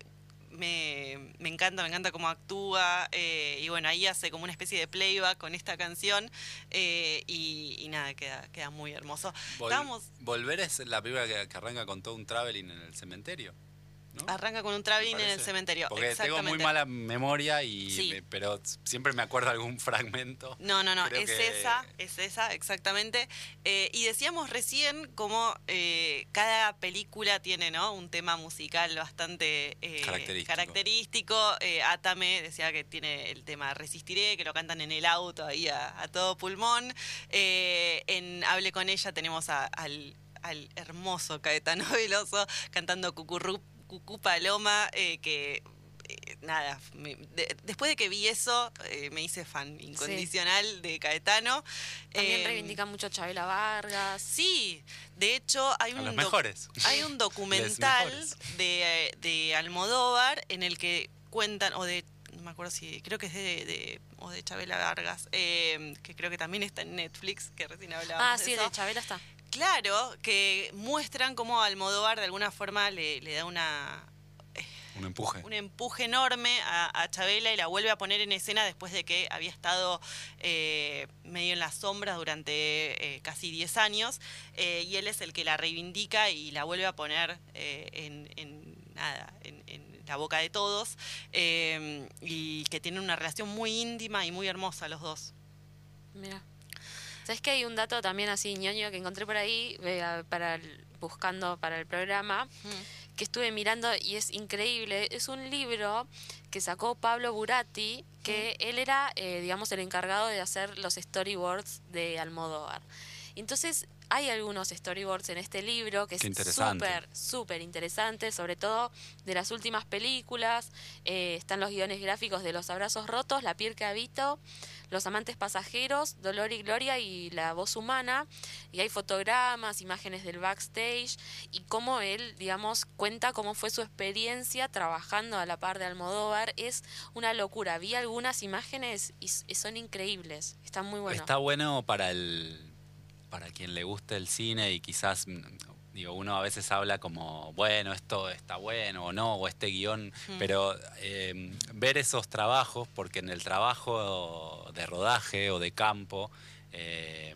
me, me encanta, me encanta cómo actúa. eh, y bueno, ahí hace como una especie de playback con esta canción. eh, y, y nada, queda, queda muy hermoso. Vol- Volver es la película que, que arranca con todo un traveling en el cementerio. ¿No? arranca con un ¿Te traveling en el cementerio. Porque tengo muy mala memoria, y Sí. me- pero siempre me acuerdo algún fragmento. No, no, no, Creo es que- esa, es esa, exactamente. Eh, y decíamos recién como eh, cada película tiene ¿no? un tema musical bastante eh, Característico. característico. Atame decía que tiene el tema Resistiré, que lo cantan en el auto ahí a, a todo pulmón. En Hable con ella tenemos a- al, al hermoso Caetano Veloso cantando Cucurru, Cucú Paloma, eh, que eh, nada, me- de- después de que vi eso, eh, me hice fan incondicional de Caetano. También Eh, reivindica mucho a Chabela Vargas. Sí, de hecho hay A un, los doc- mejores. hay un documental mejores. de, de Almodóvar en el que cuentan, o de, no me acuerdo si, creo que es de, de- o de Chabela Vargas, eh, que creo que también está en Netflix, que recién hablábamos Ah, de sí, eso. de Chabela está. Claro, que muestran cómo Almodóvar de alguna forma le, le da una, Un empuje. un empuje enorme a, a Chabela y la vuelve a poner en escena después de que había estado eh, medio en las sombras durante eh, casi 10 años eh, y él es el que la reivindica y la vuelve a poner eh, en, en nada, en, en la boca de todos eh, y que tienen una relación muy íntima y muy hermosa los dos. Mira. ¿Sabes que hay un dato también así ñoño que encontré por ahí eh, para el- buscando para el programa que estuve mirando y es increíble. Es un libro que sacó Pablo Burati, que él era, eh, digamos, el encargado de hacer los storyboards de Almodóvar. Entonces, hay algunos storyboards en este libro que Qué es súper, súper interesante, sobre todo de las últimas películas. Eh, están los guiones gráficos de Los Abrazos Rotos, La piel que habito, Los amantes pasajeros, Dolor y Gloria y La voz humana. Y hay fotogramas, imágenes del backstage y cómo él, digamos, cuenta cómo fue su experiencia trabajando a la par de Almodóvar. Es una locura. Vi algunas imágenes y son increíbles. Están muy buenos. Está bueno para el para quien le guste el cine y quizás mm, digo uno a veces habla como bueno esto está bueno o no o este guion pero eh, ver esos trabajos porque en el trabajo de rodaje o de campo eh,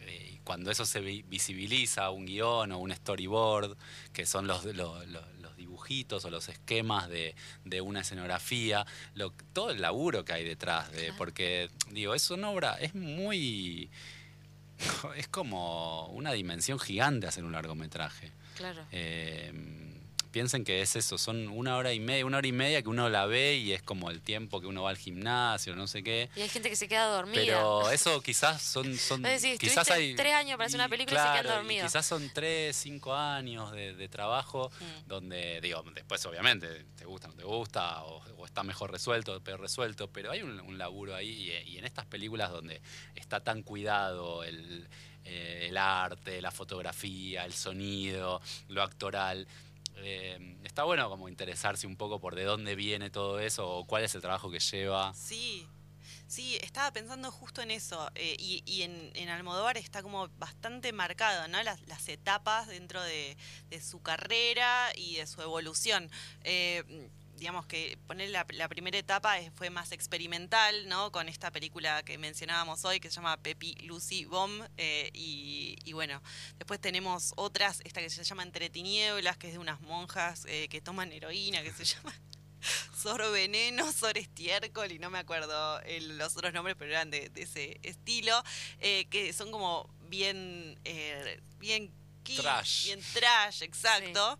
eh, cuando eso se vi- visibiliza un guion o un storyboard que son los, los, los- los dibujitos o los esquemas de, de una escenografía lo, todo el laburo que hay detrás de porque digo es una obra es muy es como una dimensión gigante hacer un largometraje Claro. eh, piensen que es eso, son una hora y media, una hora y media que uno la ve y es como el tiempo que uno va al gimnasio, no sé qué. Y hay gente que se queda dormida. Pero eso quizás son, quizás hay tres años para hacer una película y se quedan dormidos. Quizás son tres, cinco años de, de trabajo Mm. donde, digo, después obviamente te gusta, no te gusta, o, o está mejor resuelto, peor resuelto, pero hay un, un laburo ahí y, y en estas películas donde está tan cuidado el, eh, el arte, la fotografía, el sonido, lo actoral. Eh, está bueno como interesarse un poco por de dónde viene todo eso o cuál es el trabajo que lleva. Sí, sí, estaba pensando justo en eso. eh, y en, en Almodóvar está como bastante marcado, ¿no? Las, las etapas dentro de, de su carrera y de su evolución. Eh, digamos que poner la, primera etapa fue más experimental, ¿no? Con esta película que mencionábamos hoy que se llama Pepi Lucy Bomb. eh, y, bueno, después tenemos otras, esta que se llama Entre Tinieblas, que es de unas monjas eh, que toman heroína, que se llama Sor Veneno, Sor Estiércol y no me acuerdo el- los otros nombres, pero eran de, de ese estilo, eh, que son como bien, bien kitsch, Trash. bien trash, exacto.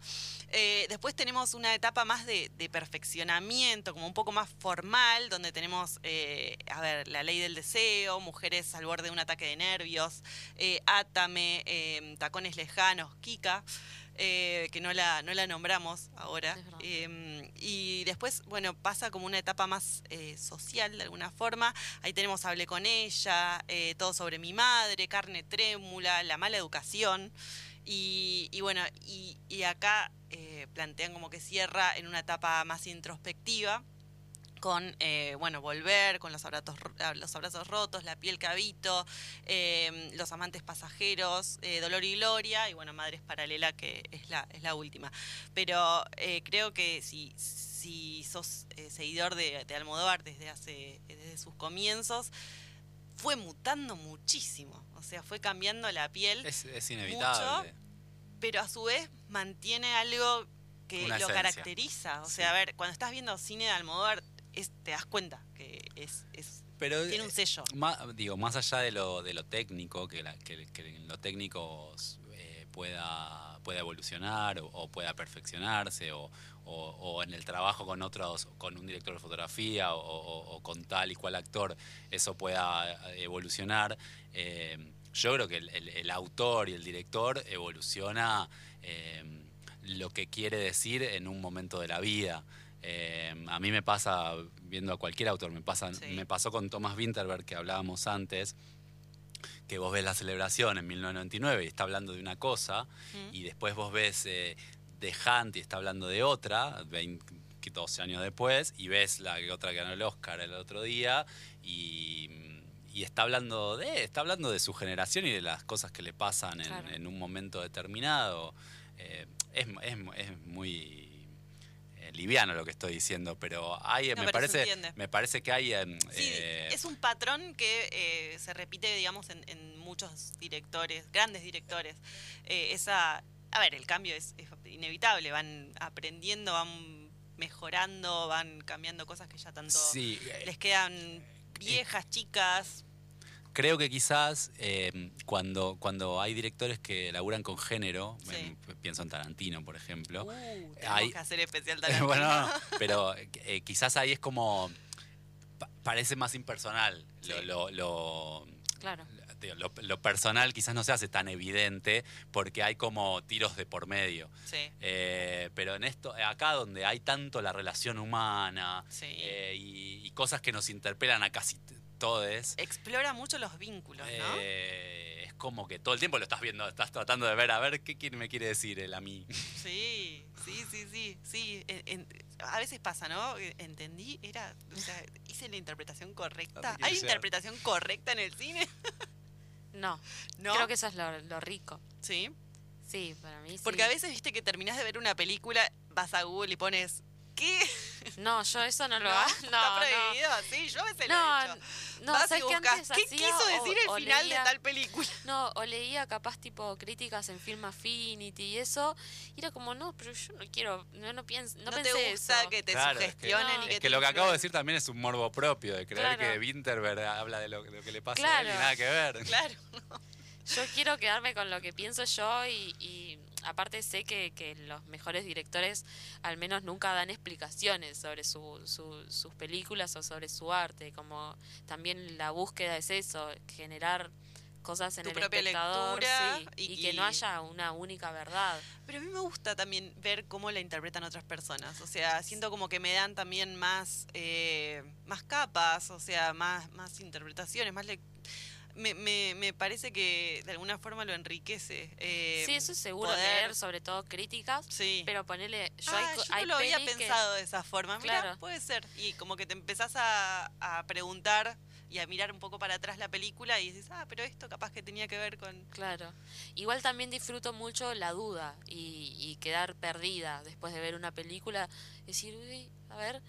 Eh, después tenemos una etapa más de, de perfeccionamiento, como un poco más formal, donde tenemos, eh, a ver, la ley del deseo, mujeres al borde de un ataque de nervios, eh, Átame, eh, Tacones Lejanos, Kika, eh, que no la, no la nombramos ahora. Eh, y después, bueno, pasa como una etapa más eh, social de alguna forma. Ahí tenemos Hablé con ella, eh, Todo sobre mi madre, Carne trémula, La mala educación. Y, y bueno, y, acá eh, plantean como que cierra en una etapa más introspectiva con, eh, bueno, volver, con los abrazos, ro- los abrazos rotos, la piel que habito, eh, los amantes pasajeros, eh, dolor y gloria, y bueno, Madres Paralela, que es la, es la última. Pero eh, creo que si, si sos seguidor de, de Almodóvar desde, hace, desde sus comienzos, fue mutando muchísimo. O sea, fue cambiando la piel Es, es inevitable. pero a su vez mantiene algo que Una lo esencia. caracteriza. O sea, a ver, cuando estás viendo cine de Almodóvar, es, te das cuenta que es, es- Pero tiene un sello. Más, digo, más allá de lo, de lo técnico, que, la- que, que lo técnico eh, pueda, pueda evolucionar o, o pueda perfeccionarse, o, o- o en el trabajo con otros, con un director de fotografía o, o- o con tal y cual actor, eso pueda eh, evolucionar. eh, yo creo que el, el- el autor y el director evoluciona eh, lo que quiere decir en un momento de la vida. Eh, a mí me pasa, viendo a cualquier autor, me, pasa, Sí. me pasó con Thomas Winterberg, que hablábamos antes, que vos ves la celebración en 1999 y está hablando de una cosa, Mm. y después vos ves eh, The Hunt y está hablando de otra, 20, 12 años después, y ves la otra que ganó el Oscar el otro día, y, y está hablando de está hablando de su generación y de las cosas que le pasan en, Claro. en un momento determinado. Eh, es, es- es muy eh, liviano lo que estoy diciendo, pero hay, No, me, pero parece, me parece que hay... em, Sí, eh, es un patrón que eh, se repite, digamos, en, en muchos directores, grandes directores. Esa, a ver, el cambio es, es inevitable, van aprendiendo, van mejorando, van cambiando cosas que ya tanto sí, eh, les quedan viejas, chicas. Creo que quizás eh, cuando, cuando hay directores que laburan con género, Sí. em, pienso en Tarantino, por ejemplo. Uh, hay- que hacer especial Tarantino. bueno, no, pero eh, quizás ahí es como. pa- parece más impersonal. Lo, lo, lo- Claro. Digo, lo- lo personal quizás no se hace tan evidente porque hay como tiros de por medio. Sí, Eh, pero en esto, acá donde hay tanto la relación humana sí. eh, y, y cosas que nos interpelan a casi t- todes, Explora mucho los vínculos, ¿no? eh, es como que todo el tiempo lo estás viendo, estás tratando de ver a ver qué quiere- me quiere decir él a mí. Sí, sí, sí, sí, sí. En- en- a veces pasa, ¿no? Entendí, era, o sea, hice la interpretación correcta. ¿Hay interpretación correcta en el cine? No, ¿No? creo que eso es lo, lo rico. Sí. Sí, para mí sí. Porque a veces, viste, que terminás de ver una película, vas a Google y pones, ¿qué? No, yo eso no lo ¿No? hago. ¿Está No, no. prohibido? Sí, yo a veces lo he No, hecho. no, Vas ¿sabes qué buscas, antes ¿Qué hacía? quiso decir O- o el final leía- de tal película? No, o leía capaz tipo críticas en Film Affinity y eso, y era como, no, pero yo no quiero, no, no pienso, no, No, te pensé gusta eso. que te Claro, es que- sugestionen No. y que Es te que lo que acabo de decir también es un morbo propio, de creer Claro. que Winterberg habla de lo, de lo que le pasa a Claro. él y nada que ver. Claro. Yo quiero quedarme con lo que pienso yo y, y aparte sé que, que los mejores directores al menos nunca dan explicaciones sobre su, su- sus películas o sobre su arte, como también la búsqueda es eso, generar cosas en Tu el propia espectador lectura sí, y- y, que no haya una única verdad. Pero a mí me gusta también ver cómo la interpretan otras personas. O sea, siento como que me dan también más, eh, más capas, o sea, más, más interpretaciones, más lec- me, me, me parece que de alguna forma lo enriquece. eh, sí, eso es seguro poder- leer sobre todo críticas, Sí. pero ponerle yo Ah, hay, hay lo había que- pensado de esa forma. Mira, Claro. puede ser. Y como que te empezás a, a preguntar y a mirar un poco para atrás la película y dices, ah, pero esto capaz que tenía que ver con... Claro. Igual también disfruto mucho la duda y, y quedar perdida después de ver una película. Decir, uy, a ver.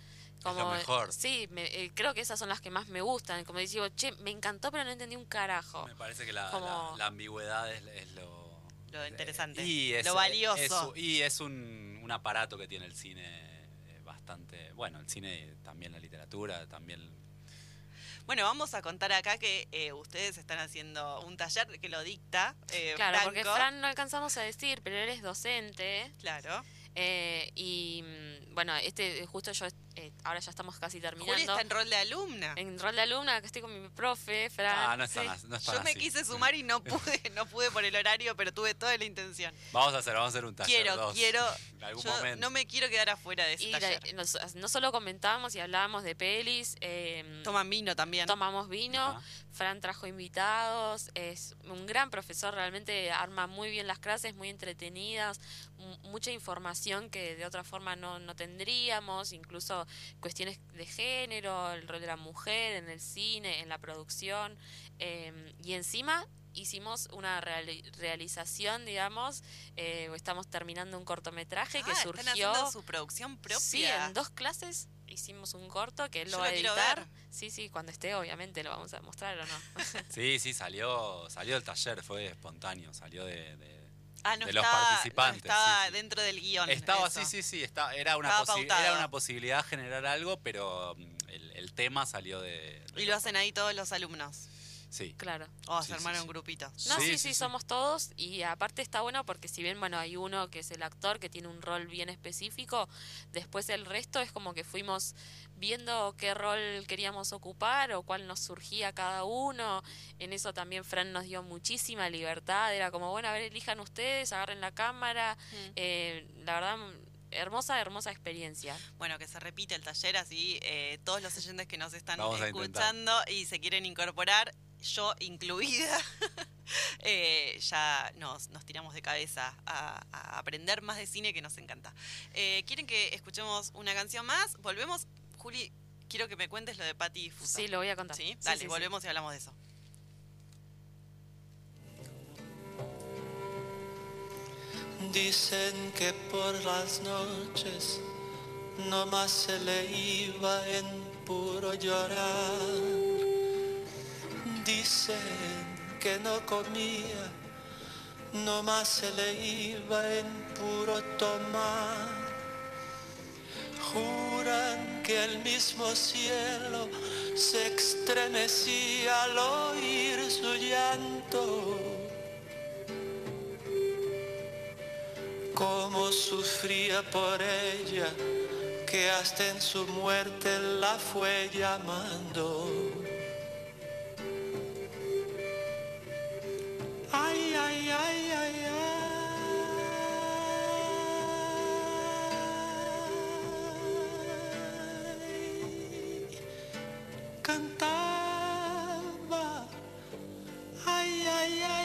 Como, mejor. Sí, me- eh, creo que esas son las que más me gustan. Como digo, che, me encantó, pero no entendí un carajo. Me parece que la, Como- la- la ambigüedad es, es lo... Lo interesante, y es, lo valioso. es- y es un, un aparato que tiene el cine eh, bastante... Bueno, el cine, también la literatura, también... Bueno, vamos a contar acá que eh, ustedes están haciendo un taller que lo dicta eh, Claro, porque Franco. Fran no alcanzamos a decir, pero él es docente. Claro. eh, y mm, bueno, este justo yo, eh, ahora ya estamos casi Juli terminando. está en rol de alumna. En rol de alumna, que estoy con mi profe, Fran. Ah, no están, Sí. no están Yo me quise sumar y no pude, no pude por el horario, pero tuve toda la intención. Vamos a hacer, vamos a hacer un taller quiero, dos, quiero. En algún yo momento. no me quiero quedar afuera de ese Y la- taller. nos- no solo comentábamos y hablábamos de pelis, eh, Toman vino también. tomamos vino, Ajá. Fran trajo invitados, es un gran profesor, realmente arma muy bien las clases, muy entretenidas, mu- mucha información que de otra forma no, no tendríamos, incluso cuestiones de género, el rol de la mujer en el cine, en la producción, eh, y encima hicimos una reali- realización, digamos, eh, estamos terminando un cortometraje que Ah, surgió... Están haciendo su producción propia. Sí, en dos clases hicimos un corto que él Yo lo va a editar. ver. Sí, sí, cuando esté, obviamente, lo vamos a mostrar o no. Sí, sí, salió, salió del taller, fue espontáneo, salió de... de- Ah, no de los estaba, no participantes, estaba sí, sí. dentro del guion. Estaba, eso. sí, sí, sí, está, era, una era una posibilidad generar algo, pero mm, el, el tema salió de... de- Y lo hacen ahí todos los alumnos. Sí. claro. O Sí, se sí, armaron sí. un grupito. No, sí, sí, Sí, sí, sí. somos todos y aparte está bueno porque si bien, bueno, hay uno que es el actor que tiene un rol bien específico, después el resto es como que fuimos viendo qué rol queríamos ocupar o cuál nos surgía cada uno. En eso también Fran nos dio muchísima libertad, era como, bueno, a ver, elijan ustedes, agarren la cámara. Mm. Eh, la verdad, hermosa, hermosa experiencia. Bueno, que se repite el taller así, eh, todos los oyentes que nos están escuchando y se quieren incorporar, yo incluida, eh, ya nos, nos tiramos de cabeza a, a aprender más de cine que nos encanta. Eh, ¿Quieren que escuchemos una canción más? Volvemos. Juli, quiero que me cuentes lo de Patti Fuso. Sí, lo voy a contar. ¿Sí? Dale, sí, sí. volvemos y hablamos de eso. Dicen que por las noches no más se le iba en puro llorar. Dicen que no comía, no más se le iba en puro tomar. Juran que el mismo cielo se estremecía al oír su llanto. Cómo sufría por ella, que hasta en su muerte la fue llamando. Ay, ay, ay, ay, ay. Cantaba. Ay, ay, ay,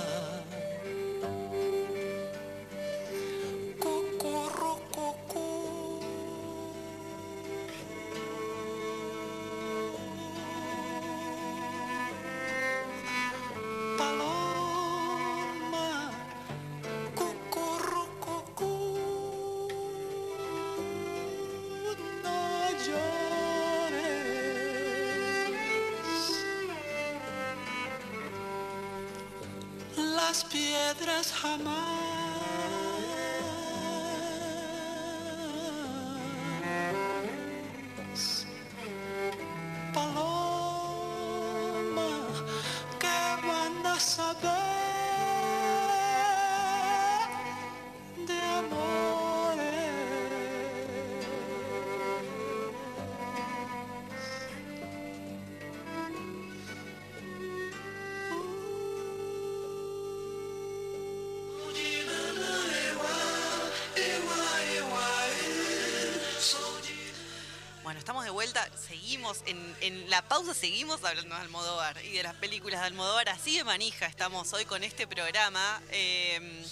Seguimos, en, en la pausa seguimos hablando de Almodóvar y de las películas de Almodóvar. Así de manija estamos hoy con este programa. Eh,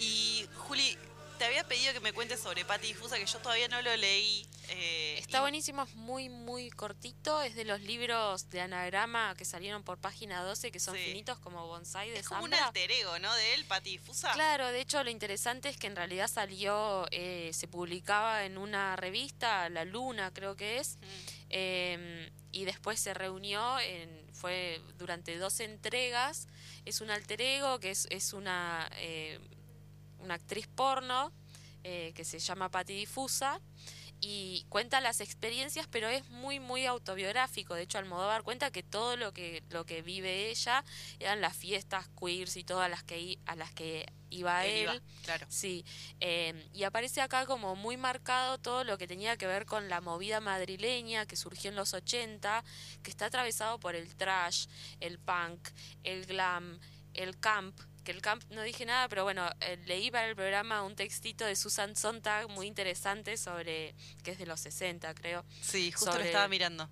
y Juli, te había pedido que me cuentes sobre Patti Difusa, que yo todavía no lo leí. eh, Está y- buenísimo, es muy, muy cortito. Es de los libros de anagrama que salieron por página 12, que son Sí. finitos como bonsai de Es como un alter ego, ¿no? De él, Patti Difusa. Claro, de hecho lo interesante es que en realidad salió, eh, se publicaba en una revista, La Luna creo que es, Mm. Eh, y después se reunió, en, fue durante dos entregas, es un alter ego que es, es una, eh, una actriz porno eh, que se llama Patti Difusa y cuenta las experiencias, pero es muy muy autobiográfico. De hecho, Almodóvar cuenta que todo lo que lo que vive ella eran las fiestas queers y todas las que a las que iba Él él. iba, claro. Sí, eh, y aparece acá como muy marcado todo lo que tenía que ver con la movida madrileña que surgió en los 80, que está atravesado por el trash, el punk, el glam, el camp, que el camp no dije nada, pero bueno, eh, leí para el programa un textito de Susan Sontag muy interesante sobre, que es de los 60 creo, Sí, justo lo sobre- estaba mirando.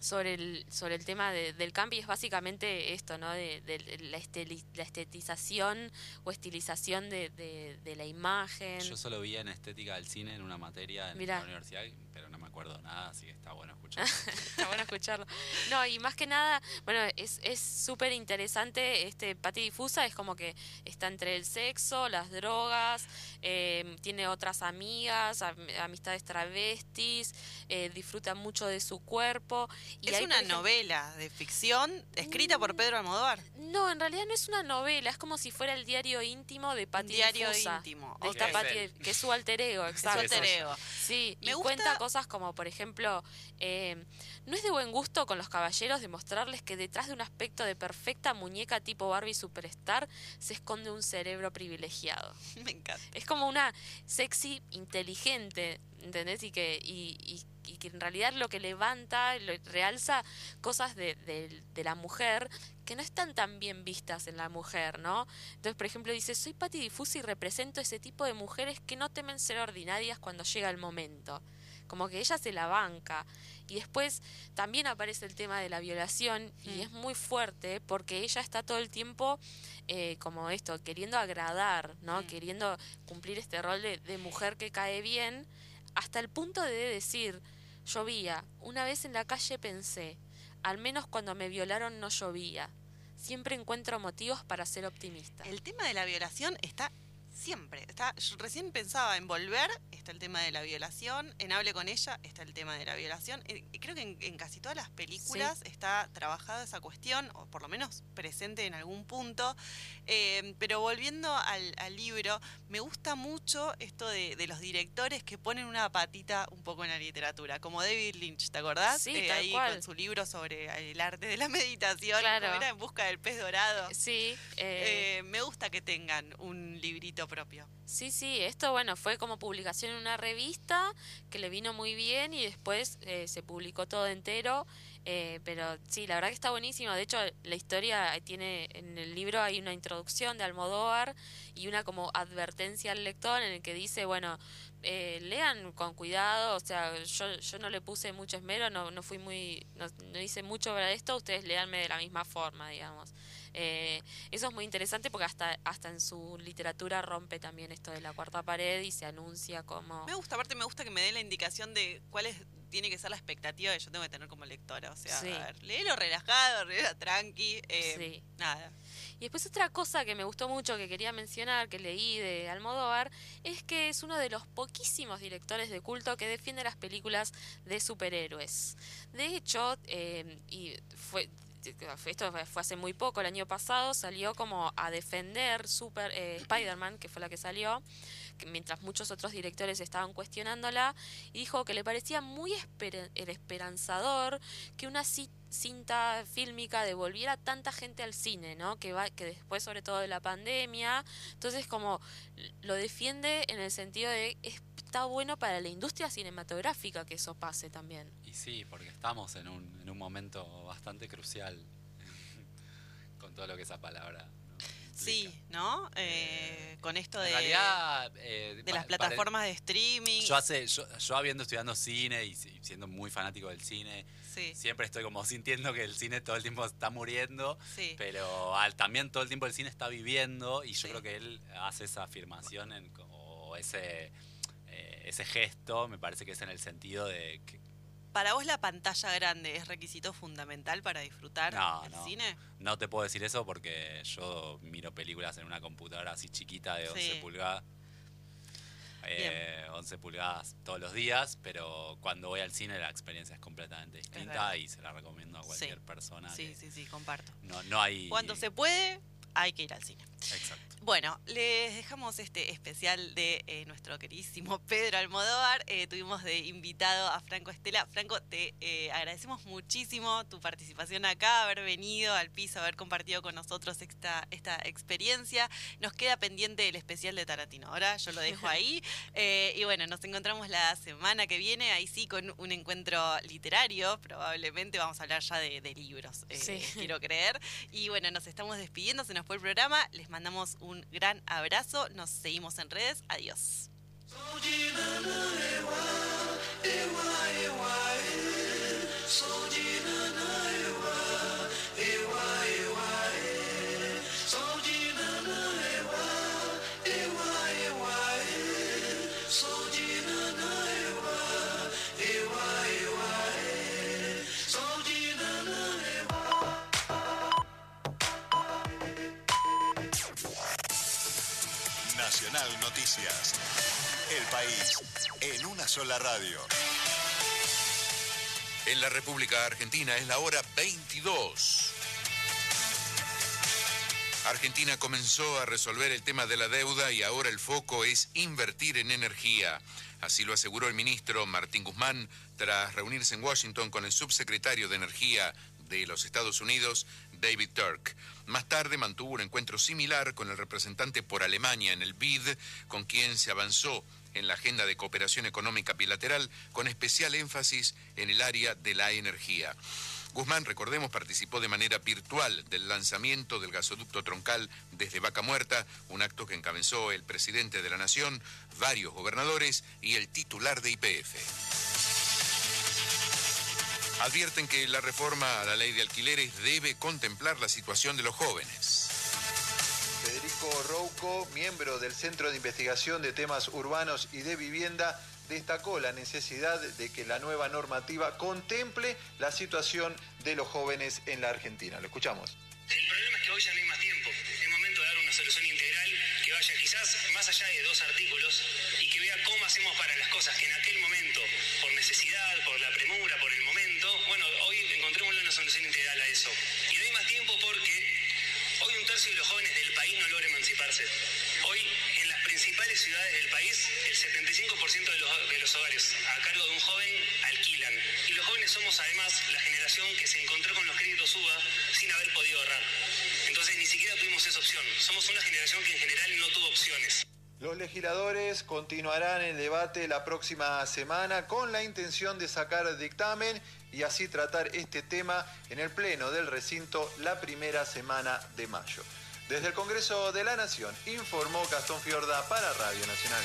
sobre el, sobre el tema de- del camp y es básicamente esto, ¿no? De, de la, esteli- la estetización o estilización de, de- de la imagen. Yo solo vi en estética del cine en una materia en Mirá. la universidad, pero no me acuerdo nada, así que está bueno escuchar. Está bueno escucharlo. No, y más que nada, bueno, es es súper interesante este Pati Difusa, es como que está entre el sexo, las drogas, eh, tiene otras amigas, am- amistades travestis, eh, disfruta mucho de su cuerpo. Y es hay, una ejemplo- novela de ficción escrita por Pedro Almodóvar. No, en realidad no es una novela, es como si fuera el diario íntimo de Pati diario íntimo, De Pati, que es su alter ego, Su exacto. alter ego. Sí, Me y gusta- cuenta cosas como, por ejemplo, eh, no es de buen gusto con los caballeros demostrarles que detrás de un aspecto de perfecta muñeca tipo Barbie Superstar se esconde un cerebro privilegiado. Me encanta. Es como una sexy inteligente, ¿entendés? Y que, y, y- y que en realidad lo que levanta, lo, realza cosas de, la mujer que no están tan bien vistas en la mujer, ¿no? Entonces, por ejemplo, dice, soy Patti Difusi y represento ese tipo de mujeres que no temen ser ordinarias cuando llega el momento. Como que ella se la banca. Y después también aparece el tema de la violación y Mm. es muy fuerte porque ella está todo el tiempo eh, como esto, queriendo agradar, ¿no? Mm. Queriendo cumplir este rol de, de mujer que cae bien, hasta el punto de decir, llovía, una vez en la calle pensé, al menos cuando me violaron no llovía. Siempre encuentro motivos para ser optimista. El tema de la violación está siempre. Está, yo recién pensaba en volver, está el tema de la violación, en Hable con ella está el tema de la violación. Eh, creo que en, en casi todas las películas está trabajada esa cuestión, o por lo menos presente en algún punto. Eh, pero volviendo al, al libro, me gusta mucho esto de, de los directores que ponen una patita un poco en la literatura, como David Lynch, ¿te acordás? Sí, Eh, tal ahí cual. con su libro sobre el arte de la meditación, Claro. ¿cómo era? en busca del pez dorado. Sí, eh, Eh, me gusta que tengan un librito propio. Sí, sí, esto bueno, fue como publicación en una revista que le vino muy bien y después eh, se publicó todo entero. eh, pero sí, la verdad que está buenísimo. De hecho, la historia tiene, en el libro hay una introducción de Almodóvar y una como advertencia al lector en el que dice, bueno, eh, lean con cuidado, o sea, yo, yo no le puse mucho esmero, no, no fui muy, no, no hice mucho para esto, ustedes leanme de la misma forma, digamos. Eh, eso es muy interesante porque hasta, hasta en su literatura rompe también esto de la cuarta pared y se anuncia como... Me gusta, aparte me gusta que me dé la indicación de cuál es, tiene que ser la expectativa que yo tengo que tener como lectora. O sea, Sí. a ver, léelo relajado, léelo tranqui. eh, Sí. Nada. Y después otra cosa que me gustó mucho que quería mencionar, que leí de Almodóvar, es que es uno de los poquísimos directores de culto que defiende las películas de superhéroes. De hecho, eh, y fue esto fue hace muy poco, el año pasado salió como a defender Super eh, Spider-Man, que fue la que salió, que mientras muchos otros directores estaban cuestionándola, y dijo que le parecía muy esper- esperanzador que una ci- cinta fílmica devolviera tanta gente al cine, ¿no? Que va que después sobre todo de la pandemia, entonces como lo defiende en el sentido de está bueno para la industria cinematográfica que eso pase también. Y sí, porque estamos en un, en un momento bastante crucial con todo lo que esa palabra. ¿no? Sí. ¿no? Eh, con esto En de, realidad, eh, de las plataformas de streaming. Yo hace, yo, yo habiendo estudiando cine y si- siendo muy fanático del cine, sí, siempre estoy como sintiendo que el cine todo el tiempo está muriendo, sí. pero al- también todo el tiempo el cine está viviendo y yo Sí. creo que él hace esa afirmación en, o ese, eh, ese gesto, me parece que es en el sentido de que ¿Para vos la pantalla grande es requisito fundamental para disfrutar No, el no. cine? no te puedo decir eso porque yo miro películas en una computadora así chiquita de 11 Sí. pulgadas. eh, 11 pulgadas todos los días, pero cuando voy al cine la experiencia es completamente distinta y se la recomiendo a cualquier persona. Sí, sí, sí, comparto. No, no hay. Cuando se puede, hay que ir al cine. Exacto. Bueno, les dejamos este especial de eh, nuestro queridísimo Pedro Almodóvar. Eh, tuvimos de invitado a Franco Estela. Franco, te eh, agradecemos muchísimo tu participación acá, haber venido al piso, haber compartido con nosotros esta, esta experiencia. Nos queda pendiente el especial de Tarantino. Ahora yo lo dejo ahí. Y bueno, nos encontramos la semana que viene, ahí sí, con un encuentro literario. Probablemente vamos a hablar ya de, de libros, Sí. quiero creer. Y bueno, nos estamos despidiendo, se nos fue el programa. Les mandamos un gran abrazo. Nos seguimos en redes. Adiós. El país en una sola radio. En la República Argentina es la hora 22. Argentina comenzó a resolver el tema de la deuda y ahora el foco es invertir en energía. Así lo aseguró el ministro Martín Guzmán tras reunirse en Washington con el subsecretario de Energía de los Estados Unidos, David Turk. Más tarde mantuvo un encuentro similar con el representante por Alemania en el BID, con quien se avanzó en la agenda de cooperación económica bilateral, con especial énfasis en el área de la energía. Guzmán, recordemos, participó de manera virtual del lanzamiento del gasoducto troncal desde Vaca Muerta, un acto que encabezó el presidente de la Nación, varios gobernadores y el titular de IPF. Advierten que la reforma a la ley de alquileres debe contemplar la situación de los jóvenes. Federico Rouco, miembro del Centro de Investigación de Temas Urbanos y de Vivienda, destacó la necesidad de que la nueva normativa contemple la situación de los jóvenes en la Argentina. Lo escuchamos. El problema es que hoy ya no hay más tiempo. Es momento de dar una solución integral que vaya quizás más allá de dos artículos y que vea cómo hacemos para las cosas que en aquel momento, por necesidad, por la premura, por el momento, bueno, hoy encontrémosle una solución integral a eso. Y no hay más tiempo porque hoy un tercio de los jóvenes del país no logra emanciparse. Hoy principales ciudades del país el 75% de los, de los hogares a cargo de un joven alquilan. Y los jóvenes somos además la generación que se encontró con los créditos UBA sin haber podido ahorrar. Entonces ni siquiera tuvimos esa opción. Somos una generación que en general no tuvo opciones. Los legisladores continuarán el debate la próxima semana con la intención de sacar dictamen y así tratar este tema en el Pleno del recinto la primera semana de mayo. Desde el Congreso de la Nación informó Gastón Fiorda para Radio Nacional.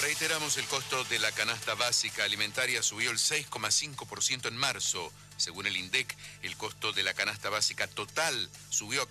Reiteramos, el costo de la canasta básica alimentaria subió el 6,5% en marzo. Según el INDEC, el costo de la canasta básica total subió a casi